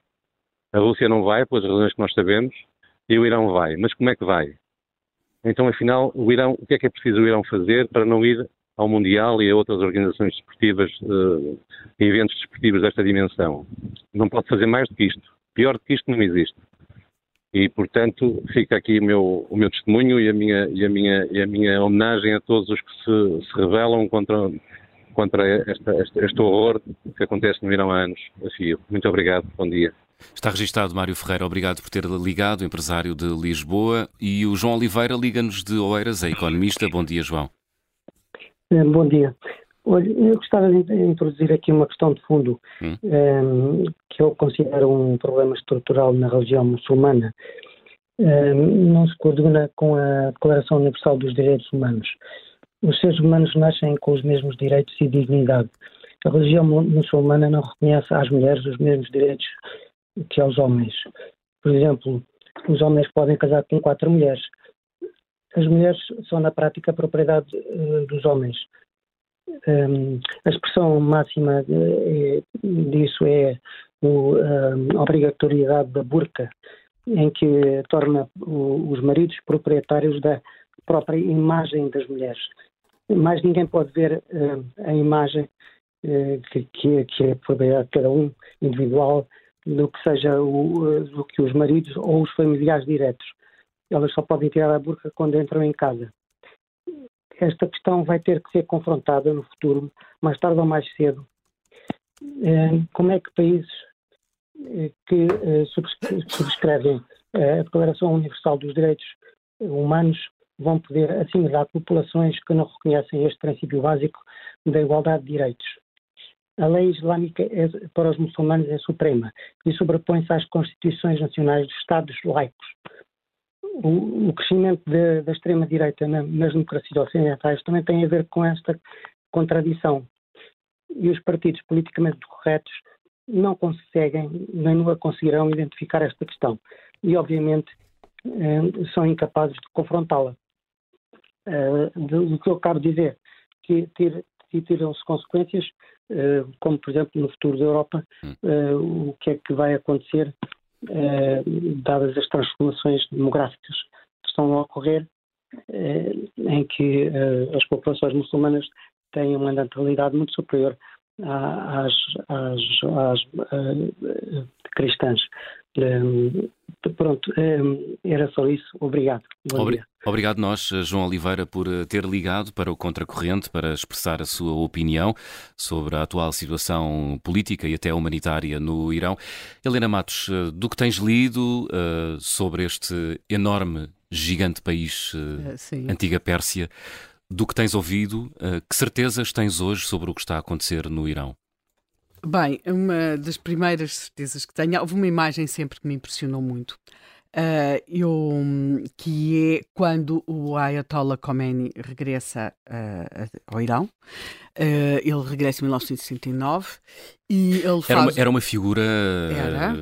A Rússia não vai, pelas razões que nós sabemos, e o Irão vai. Mas como é que vai? Então, afinal, o Irão, o que é que é preciso o Irão fazer para não ir ao Mundial e a outras organizações desportivas, uh, eventos desportivos desta dimensão. Não pode fazer mais do que isto. Pior do que isto não existe. E, portanto, fica aqui o meu, o meu testemunho e a, minha, e, a minha, e a minha homenagem a todos os que se, se rebelam contra, contra esta, este, este horror que acontece no Irão há anos a fio. Muito obrigado. Bom dia. Está registado Mário Ferreira, obrigado por ter ligado, empresário de Lisboa. E o João Oliveira liga-nos de Oeiras, é economista. Bom dia, João. Eh, bom dia. Olha, eu gostava de introduzir aqui uma questão de fundo hum. um, ehm, que eu considero um problema estrutural na religião muçulmana. Um, ehm, não se coordena com a Declaração Universal dos Direitos Humanos. Os seres humanos nascem com os mesmos direitos e dignidade. A religião muçulmana não reconhece às mulheres os mesmos direitos que aos homens. Por exemplo, os homens podem casar com quatro mulheres, as mulheres são, na prática, propriedade uh, dos homens. Um, a expressão máxima de, é, disso é a obrigatoriedade da burca, em que torna os maridos proprietários da própria imagem das mulheres. Mais ninguém pode ver uh, a imagem uh, que, que, é propriedade de cada um, individual, do que seja o, do que os maridos ou os familiares diretos elas só podem tirar a burca quando entram em casa. Esta questão vai ter que ser confrontada no futuro, mais tarde ou mais cedo. Eh, como é que países eh, que eh, subscrevem a Declaração Universal dos Direitos Humanos vão poder assimilar populações que não reconhecem este princípio básico da igualdade de direitos? A lei islâmica é, para os muçulmanos é suprema e sobrepõe-se às constituições nacionais dos Estados laicos o, o crescimento de, da extrema-direita na, nas democracias ocidentais também tem a ver com esta contradição. E os partidos politicamente corretos não conseguem, nem nunca conseguirão identificar esta questão. E, obviamente, eh, são incapazes de confrontá-la. Eh, do que eu acabo de dizer, que tiram-se consequências como por exemplo no futuro da Europa, hum. o que é que vai acontecer dadas as transformações demográficas que estão a ocorrer, em que as populações muçulmanas têm uma natalidade muito superior às, às, às, às cristãs. Um, pronto, um, era só isso. Obrigado. Obri Obrigado nós, João Oliveira, por eh, ter ligado para o Contracorrente para expressar a sua opinião sobre a atual situação política e até humanitária no Irão. Helena Matos, eh, do que tens lido uh, sobre este enorme, gigante país, uh, antiga Pérsia, do que tens ouvido, uh, que certezas tens hoje sobre o que está a acontecer no Irão? Bem, uma das primeiras certezas que tenho, houve uma imagem sempre que me impressionou muito, uh, eu, que é quando o Ayatollah Khomeini regressa uh, ao Irão. Uh, ele regressa em 1969 e ele faz... Era uma, era uma figura era.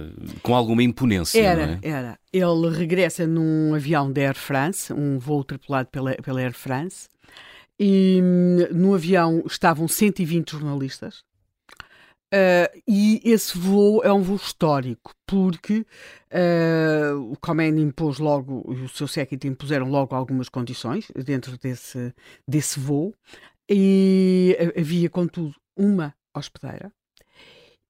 com alguma imponência, Era, é? era. Ele regressa num avião da Air France, um voo tripulado pela, pela Air France, e hum, no avião estavam 120 jornalistas. Uh, e esse voo é um voo histórico, porque uh, o Khomeini impôs logo, o seu séquito impuseram logo algumas condições dentro desse, desse voo, e havia, contudo, uma hospedeira,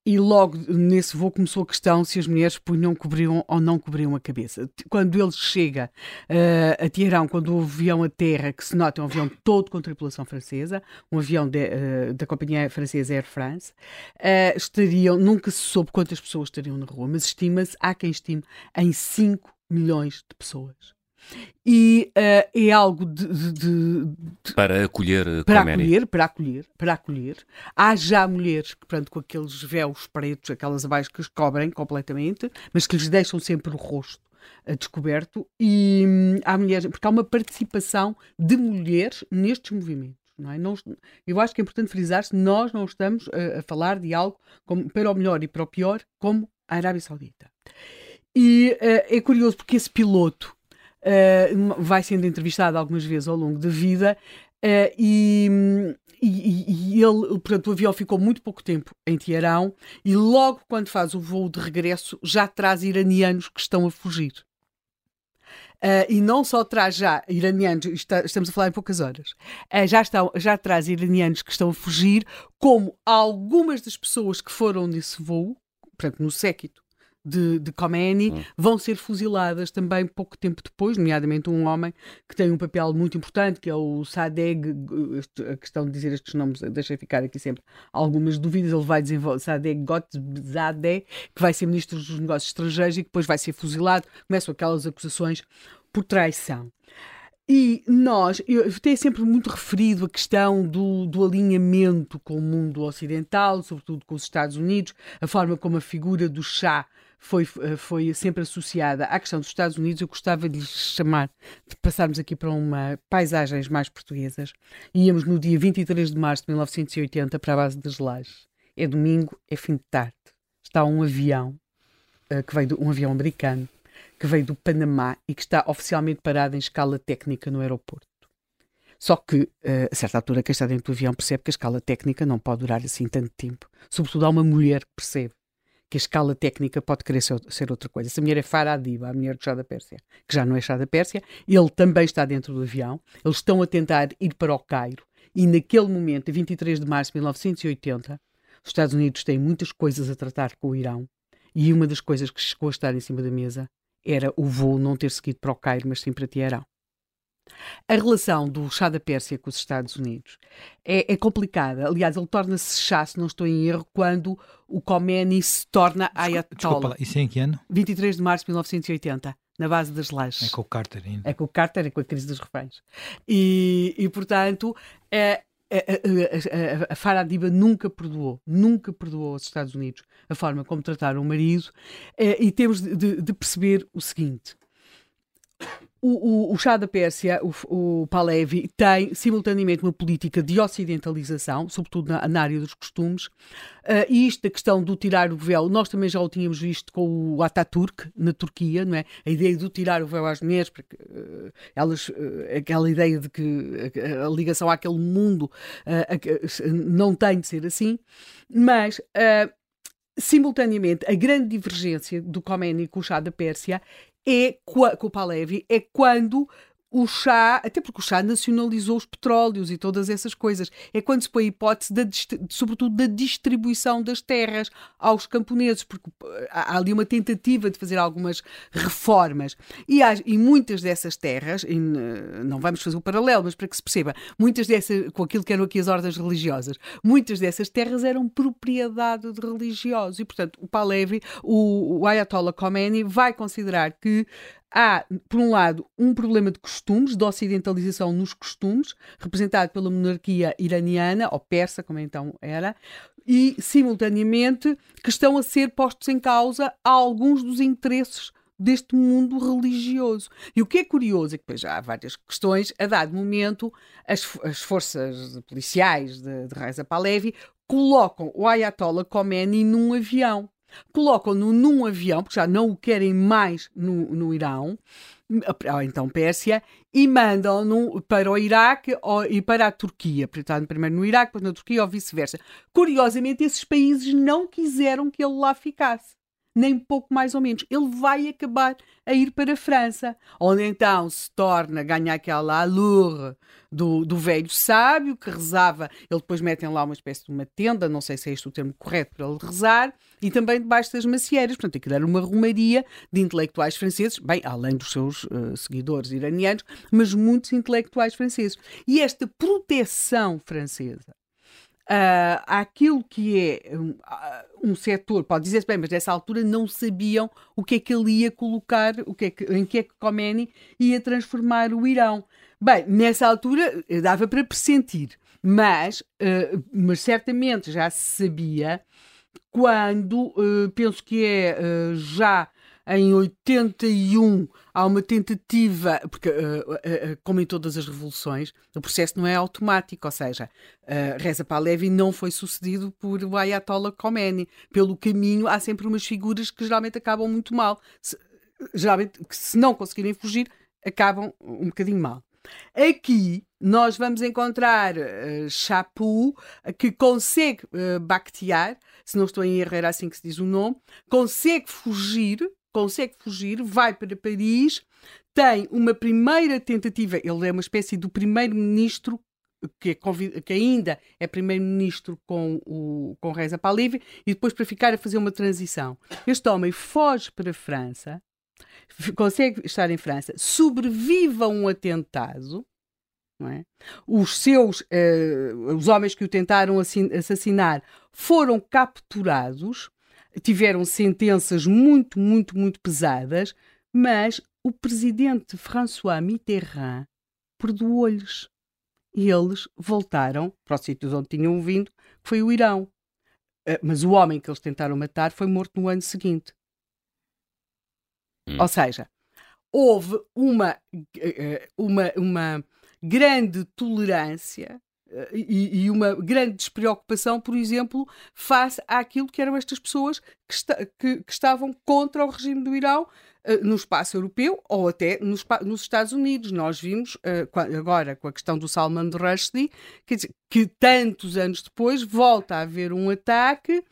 e logo nesse voo começou a questão se as mulheres punham, cobriam ou não cobriam a cabeça. Quando ele chega uh, a Teherão, quando o avião aterra, que se nota é um avião todo com tripulação francesa, um avião de, uh, da companhia francesa Air France, uh, estariam, nunca se soube quantas pessoas estariam na rua, mas estima-se, há quem estime, em 5 milhões de pessoas e uh, é algo de, de, de, para acolher para acolher para acolher para acolher há já mulheres que pronto, com aqueles véus pretos aquelas abaixo que os cobrem completamente mas que lhes deixam sempre o rosto uh, descoberto e hum, há mulheres porque há uma participação de mulheres nestes movimentos não é? Não, eu acho que é importante frisar-se, nós não estamos a, a, falar de algo como, para o melhor e para o pior, como a Arábia Saudita. E é curioso porque esse piloto uh, vai sendo entrevistado algumas vezes ao longo da vida uh, e, e, e, ele, portanto, o avião ficou muito pouco tempo em Teherão e logo quando faz o voo de regresso já traz iranianos que estão a fugir. Uh, e não só traz já iranianos, está, estamos a falar em poucas horas, uh, já, estão, já traz iranianos que estão a fugir, como algumas das pessoas que foram nesse voo, portanto, no séquito de, de Khomeini hum. vão ser fuziladas também pouco tempo depois, nomeadamente um homem que tem um papel muito importante, que é o Sadeg, a questão de dizer estes nomes deixa ficar aqui sempre algumas dúvidas, ele vai desenvolver Sadeg Gotzadeh, que vai ser ministro dos negócios estrangeiros e que depois vai ser fuzilado, começam aquelas acusações por traição. E nós, eu tenho sempre muito referido a questão do, do alinhamento com o mundo ocidental, sobretudo com os Estados Unidos, a forma como a figura do chá foi, eh, foi sempre associada à questão dos Estados Unidos, eu gostava de lhes chamar, de passarmos aqui para uma paisagens mais portuguesas. Íamos no dia 23 de março de 1980 para a base das Lajes. É domingo, é fim de tarde. Está um avião, uh, que veio de, um avião americano, que veio do Panamá e que está oficialmente parado em escala técnica no aeroporto. Só que, uh, a certa altura, quem está dentro do avião percebe que a escala técnica não pode durar assim tanto tempo. Sobretudo há uma mulher que percebe que a escala técnica pode querer ser, ser outra coisa. Essa mulher é Farah a mulher do chá da Pérsia, que já não é chá da Pérsia, ele também está dentro do avião, eles estão a tentar ir para o Cairo, e naquele momento, 23 de março de 1980, os Estados Unidos têm muitas coisas a tratar com o Irão, e uma das coisas que chegou a estar em cima da mesa era o voo não ter seguido para o Cairo, mas sim para Teherão. A relação do chá da Pérsia com os Estados Unidos é, é complicada. Aliás, ele torna-se chá, se não estou em erro, quando o Khomeini se torna Ayatollah. Desculpa lá, isso é em que ano? 23 de março de 1980, na base das lajes. É com o Carter ainda. É com o Carter, é com a crise dos reféns. E, e portanto, é, a, a, a, a Farah Diba nunca perdoou, nunca perdoou aos Estados Unidos a forma como trataram o marido, é, e temos de, de, de perceber o seguinte: o, o, o chá da Pérsia, o, o Pahlavi, tem simultaneamente uma política de ocidentalização, sobretudo na, na área dos costumes, uh, e isto da questão do tirar o véu, nós também já o tínhamos visto com o Ataturk, na Turquia, não é? A ideia do tirar o véu às mulheres, porque uh, elas, uh, aquela ideia de que a, a ligação àquele mundo não tem de ser assim, mas simultaneamente, a grande divergência do Khomeini com o chá da Pérsia é, com o Pahlavi, é quando o chá, até porque o chá nacionalizou os petróleos e todas essas coisas, é quando se põe a hipótese, da, sobretudo, da distribuição das terras aos camponeses, porque eh, há ali uma tentativa de fazer algumas reformas. E, há, e muitas dessas terras, e não vamos fazer o paralelo, mas para que se perceba, muitas dessas, com aquilo que eram aqui as ordens religiosas, muitas dessas terras eram propriedade de religiosos. E, portanto, o Pahlavi, o, o Ayatollah Khomeini, vai considerar que há, por um lado, um problema de costumes, de ocidentalização nos costumes, representado pela monarquia iraniana, ou persa, como então era, e, simultaneamente, que estão a ser postos em causa alguns dos interesses deste mundo religioso. E o que é curioso é que depois há várias questões, a dado momento, as, as forças policiais de, de Reza Pahlavi colocam o Ayatollah Khomeini num avião colocam-no num avião, porque já não o querem mais no, no Irão, ou então Pérsia, e mandam-no para o Iraque ou, e para a Turquia. Portanto, primeiro no Iraque, depois na Turquia ou vice-versa. Curiosamente, esses países não quiseram que ele lá ficasse nem pouco mais ou menos. Ele vai acabar a ir para a França, onde então se torna, ganha aquela allure do, do velho sábio que rezava. Ele depois metem lá uma espécie de uma tenda, não sei se é este o termo correto para ele rezar, e também debaixo das macieiras. Portanto, aquilo era uma romaria de intelectuais franceses, bem, além dos seus uh, seguidores iranianos, mas muitos intelectuais franceses. E esta proteção francesa uh, àquilo que é um, um setor, pode dizer-se bem, mas nessa altura não sabiam o que é que ele ia colocar, o que é que, em que é que Khomeini ia transformar o Irão. Bem, nessa altura eh, dava para pressentir, mas, uh, mas certamente já se sabia quando, uh, penso que é uh, já em 81 há uma tentativa, porque uh, como em todas as revoluções, o processo não é automático, ou seja, Reza Pahlavi não foi sucedido por Ayatollah Khomeini. Pelo caminho há sempre umas figuras que geralmente acabam muito mal. Geralmente, se não conseguirem fugir, acabam um bocadinho mal. Aqui nós vamos encontrar uh, Chapu, que consegue uh, se não estou em erro, era assim que se diz o nome, consegue fugir consegue fugir, vai para Paris, tem uma primeira tentativa, ele é uma espécie do primeiro-ministro que, é que, ainda é primeiro-ministro com, o, com Reza Pahlavi e depois para ficar a fazer uma transição. Este homem foge para a França, consegue estar em França, sobrevive a um atentado, é? Os seus, uh, os homens que o tentaram assassinar foram capturados tiveram sentenças muito, muito, muito pesadas, mas o presidente François Mitterrand perdoou-lhes. E eles voltaram para o sítio onde tinham vindo, que foi o Irão. Eh, mas o homem que eles tentaram matar foi morto no ano seguinte. Hum. Ou seja, houve uma, eh, uma, uma grande tolerância e, e, uma grande despreocupação, por exemplo, face àquilo que eram estas pessoas que, está, que, que estavam contra o regime do Irão uh, no espaço europeu ou até nos, nos Estados Unidos. Nós vimos uh, agora com a questão do Salman Rushdie, que, que tantos anos depois volta a haver um ataque.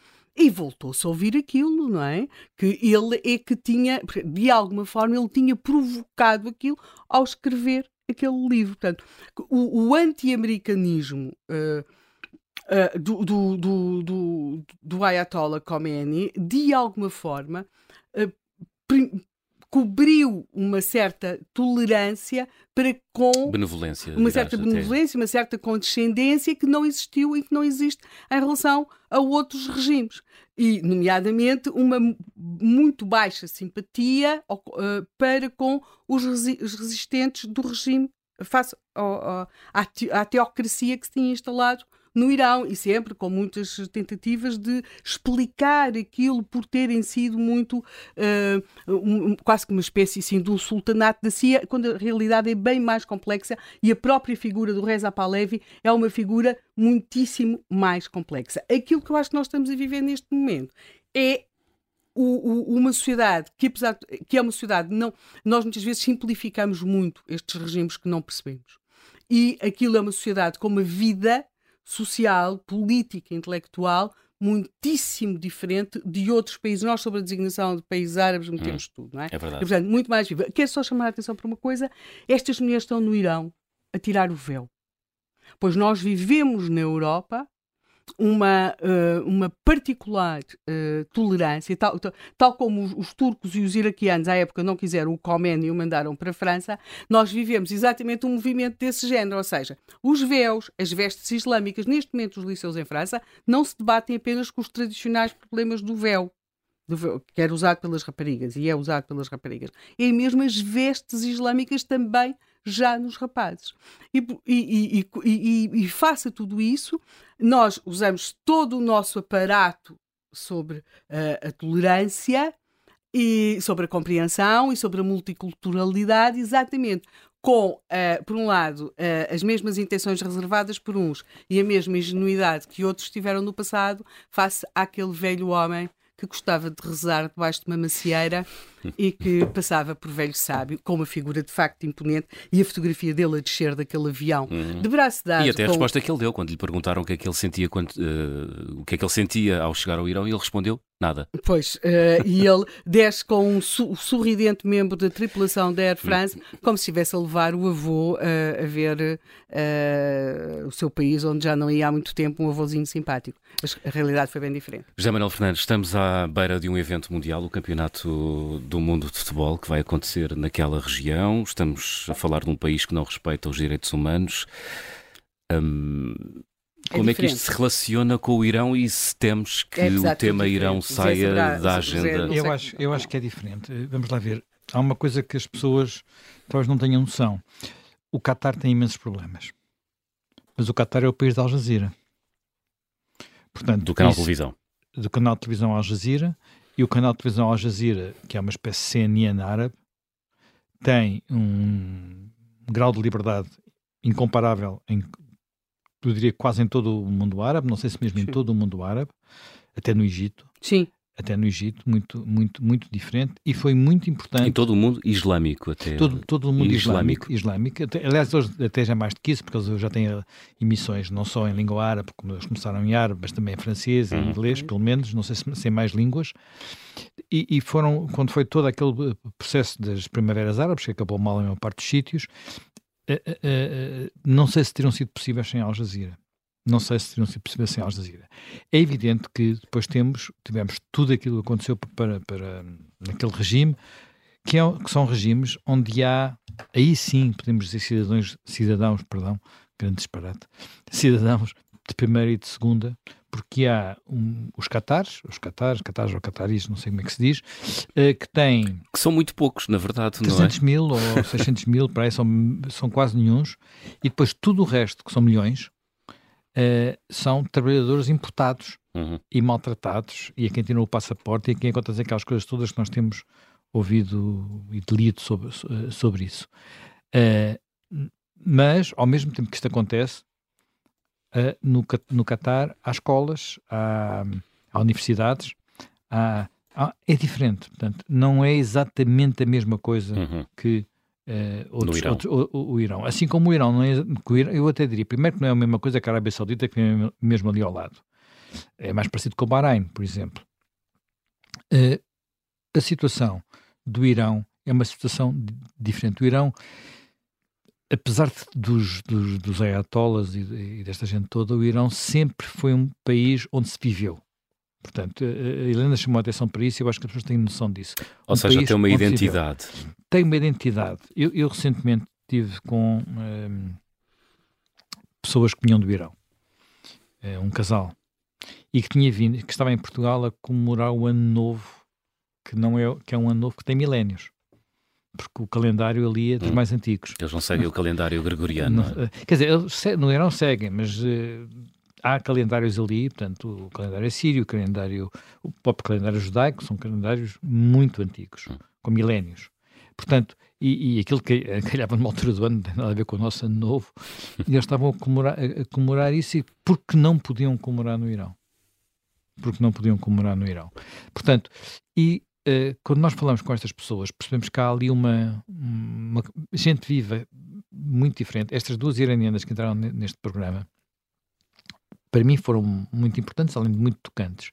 E voltou-se a ouvir aquilo, não é? Que ele é que tinha, de alguma forma, ele tinha provocado aquilo ao escrever aquele livro. Portanto, o, o anti-americanismo uh, uh, do, do, do, do, do Ayatollah Khomeini, de alguma forma, uh, cobriu uma certa tolerância para com benevolência, uma certa benevolência, até. uma certa condescendência que não existiu e que não existe em relação a outros regimes e nomeadamente uma muito baixa simpatia uh, para com os, resi os, resistentes do regime face à teocracia que se tinha instalado no Irão e sempre com muitas tentativas de explicar aquilo por terem sido muito uh, um, quase que uma espécie assim, de sultanato da CIA, quando a realidade é bem mais complexa e a própria figura do Reza Pahlavi é uma figura muitíssimo mais complexa. Aquilo que eu acho que nós estamos a viver neste momento é o, o, uma sociedade que, apesar de, que é uma sociedade, não, nós muitas vezes simplificamos muito estes regimes que não percebemos. E aquilo é uma sociedade com uma vida social, política, intelectual muitíssimo diferente de outros países. Nós, sobre a designação de países árabes, metemos hum, tudo, não é? É verdade. E, portanto, muito mais viva. Quero só chamar a atenção para uma coisa: estas mulheres estão no Irão a tirar o véu. Pois nós vivemos na Europa uma, uh, uma particular uh, tolerância, tal, tal, como os, os, turcos e os iraquianos à época não quiseram o Khomeini e o mandaram para a França, nós vivemos exatamente um movimento desse género, ou seja, os véus, as vestes islâmicas, neste momento os liceus em França, não se debatem apenas com os tradicionais problemas do véu, que era usado pelas raparigas e é usado pelas raparigas, é mesmo as vestes islâmicas também já nos rapazes. E, e, e, e, faça tudo isso, nós usamos todo o nosso aparato sobre uh, a tolerância e sobre a compreensão e sobre a multiculturalidade, exatamente com, uh, por um lado, uh, as mesmas intenções reservadas por uns e a mesma ingenuidade que outros tiveram no passado, face àquele velho homem que gostava de rezar debaixo de uma macieira e que passava por velho sábio, com uma figura de facto imponente e a fotografia dele a descer daquele avião uhum. de braço dado. E até a resposta que ele deu quando lhe perguntaram o que é que ele sentia quando, uh, o que é que ele sentia ao chegar ao Irão e ele respondeu nada. Pois, uh, e ele desce com um su sorridente membro da tripulação da Air France, como se estivesse a levar o avô uh, a ver o seu país, onde já não ia há muito tempo, um avôzinho simpático. Mas a realidade foi bem diferente. José Manuel Fernandes, estamos à beira de um evento mundial, o Campeonato do mundo de futebol que vai acontecer naquela região. Estamos a falar de um país que não respeita os direitos humanos. Hum, é como é que isto se relaciona com o Irão e se temos que é o tema Irão saia da agenda? Eu acho, eu acho que é diferente. Vamos lá ver. Há uma coisa que as pessoas talvez não tenham noção. O Qatar tem imensos problemas. Mas o Qatar é o país da Al Jazeera. Portanto, do canal de televisão. Do canal de televisão Al Jazeera e o canal de televisão Al Jazeera, que é uma espécie de CNN árabe, tem um grau de liberdade incomparável em, eu diria quase em todo o mundo árabe, não sei se mesmo Sim. em todo o mundo árabe, até no Egito. Sim até no Egito, muito, muito, muito diferente, e foi muito importante. Em todo o mundo islâmico, até. Todo, todo o mundo islâmico. islâmico. Aliás, hoje até já mais do que isso, porque eles já têm eh, emissões não só em língua árabe, como eles começaram em árabe, mas também em francês e uhum. inglês, pelo menos, não sei se, se em mais línguas. E, e, foram, quando foi todo aquele eh, processo das primaveras árabes, que acabou mal em uma parte dos sítios, uh, não sei se teriam sido possíveis sem Al Jazeera. Não sei se teriam sido possíveis sem Al Jazeera. É evidente que depois temos, tivemos tudo aquilo que aconteceu para, para naquele regime, que, é, que são regimes onde há, aí sim podemos dizer cidadãos, cidadãos, perdão, grande disparate, cidadãos de primeira e de segunda, porque há um, os catares, os catares, catares ou cataris, não sei como é que se diz, uh, que têm... Que são muito poucos, na verdade, 300 não é? mil ou 600 mil, para aí são, são quase nenhums, e depois tudo o resto, que são milhões, uh, são trabalhadores importados uhum. e maltratados, e a quem tirou o passaporte e a quem acontece aquelas coisas todas que nós temos ouvido e lido sobre, eh, sobre isso. Uh, mas, ao mesmo tempo que isto acontece, uh, no, no Qatar há escolas, há, há universidades, há, há, é diferente. Portanto, não é exatamente a mesma coisa uhum. que Uh, outros, Irão. Outros, o, o, o, Irão. Assim como o Irão, não é, eu até diria, primeiro que não é a mesma coisa que a Arábia Saudita, que é mesmo ali ao lado. É mais parecido com o Bahrein, por exemplo. Uh, a situação do Irão é uma situação diferente. O Irão, apesar dos, dos, dos ayatollahs e, e desta gente toda, o Irão sempre foi um país onde se viveu. Portanto, a Helena chamou a atenção para isso e eu acho que as pessoas têm noção disso. Ou um seja, tem uma identidade. Tem uma identidade. Eu, eu recentemente estive com um, pessoas que vinham do Irão, uh, um casal, e que tinha vindo, que estava em Portugal a comemorar o ano novo, que não é, que é um ano novo que tem milénios. Porque o calendário ali é dos hum. mais antigos. Eles não seguem o calendário gregoriano. Não, é? quer dizer, eles no Irão seguem, mas uh, há calendários ali, portanto, o calendário sírio, o calendário, o próprio calendário judaico, são calendários muito antigos, hum. com milénios. Portanto, e, e aquilo que [laughs] calhava numa altura do ano, não tem nada a ver com o nosso ano novo, e eles estavam a comemorar, a comemorar isso e porque não podiam comemorar no Irão. Porque não podiam comemorar no Irão. Portanto, e uh, quando nós falamos com estas pessoas, percebemos que há ali uma, uma gente viva muito diferente. Estas duas iranianas que entraram neste programa, para mim foram muito importantes, além de muito tocantes.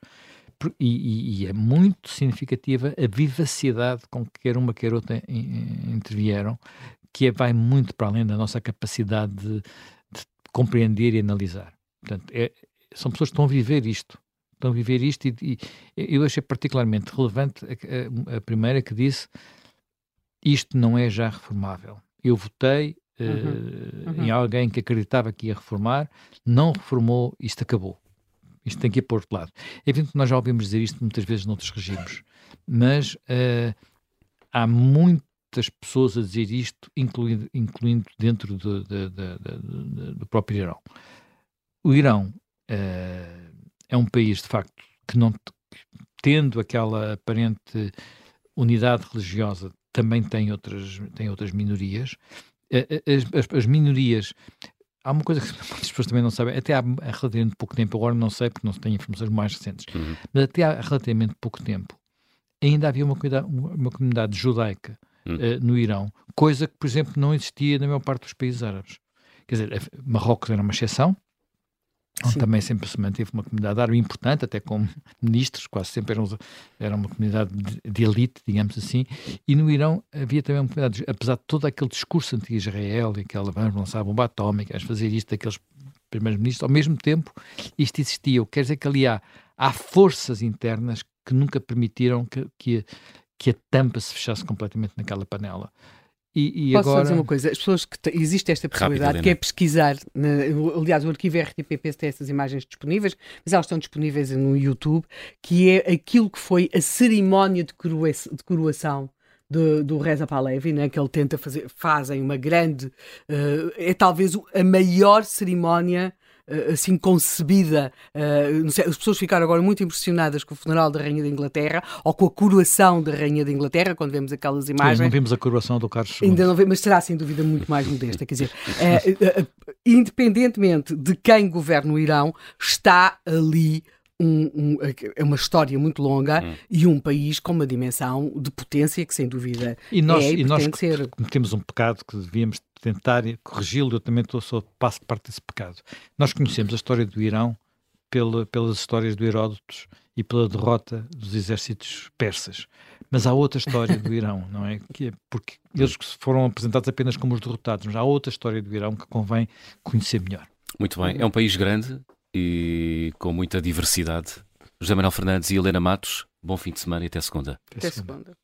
E, e, é muito significativa a vivacidade com que quer uma quer outra intervieram, que é, vai muito para além da nossa capacidade de, de compreender e analisar. Portanto, é, são pessoas que estão a viver isto. Estão a viver isto e, e eu achei particularmente relevante a, a, a, primeira que disse isto não é já reformável. Eu votei uhum. Uh, uhum. em alguém que acreditava que ia reformar, não reformou, isto acabou. Isto tem que ir para outro lado. É evidente que nós já ouvimos dizer isto muitas vezes noutros regimes, mas uh, há muitas pessoas a dizer isto, incluindo, incluindo dentro do, do, do, próprio Irão. O Irão uh, é um país, de facto, que não tendo aquela aparente unidade religiosa, também tem outras, tem outras minorias. Eh, as, as minorias há uma coisa que [laughs] muitas pessoas também não sabem, até há relativamente pouco tempo, agora não sei porque não tenho informações mais recentes, uhum. mas até há relativamente pouco tempo ainda havia uma comunidade, uma comunidade judaica uhum. uh, no Irão, coisa que, por exemplo, não existia na maior parte dos países árabes. Quer dizer, Marrocos era uma exceção, onde também sempre se manteve uma comunidade árabe importante, até com [laughs] ministros, quase sempre eram, era uma comunidade de, elite, digamos assim, e no Irão havia também uma comunidade, apesar de todo aquele discurso anti-Israel, e aquela vamos lançar bomba atómica, vamos fazer isto daqueles primeiros ministros, ao mesmo tempo isto existia, quer dizer que ali há, há forças internas que nunca permitiram que, que, que a tampa se fechasse completamente naquela panela. E, e Posso agora... dizer uma coisa? As pessoas que existe esta possibilidade, Rápido, que é pesquisar, na, aliás, o arquivo RTPP tem essas imagens disponíveis, mas elas estão disponíveis no YouTube, que é aquilo que foi a cerimónia de, de coroação do, do Reza Pahlavi, né, que ele tenta fazer, fazem uma grande, uh, é talvez a maior cerimónia assim concebida. Sei, as pessoas ficaram agora muito impressionadas com o funeral da Rainha da Inglaterra ou com a coroação da Rainha da Inglaterra, quando vemos aquelas imagens. Sim, não vimos a coroação do Carlos II. Ainda não vemos, mas será sem dúvida muito mais modesta. Quer dizer, uh, independentemente de quem governa o Irão, está ali um, um, é uma história muito longa hum. e um país com uma dimensão de potência que, sem dúvida, e nós, é e, e nós ser. temos um pecado que devíamos tentar corrigi-lo, eu também estou, só passo parte desse pecado. Nós conhecemos a história do Irão pela, pelas histórias do Heródoto e pela derrota dos exércitos persas. Mas há outra história do Irão, não é? Que é porque eles foram apresentados apenas como os derrotados, mas há outra história do Irão que convém conhecer melhor. Muito bem. É um país grande e com muita diversidade. José Manuel Fernandes e Helena Matos, bom fim de semana e até segunda. Até segunda.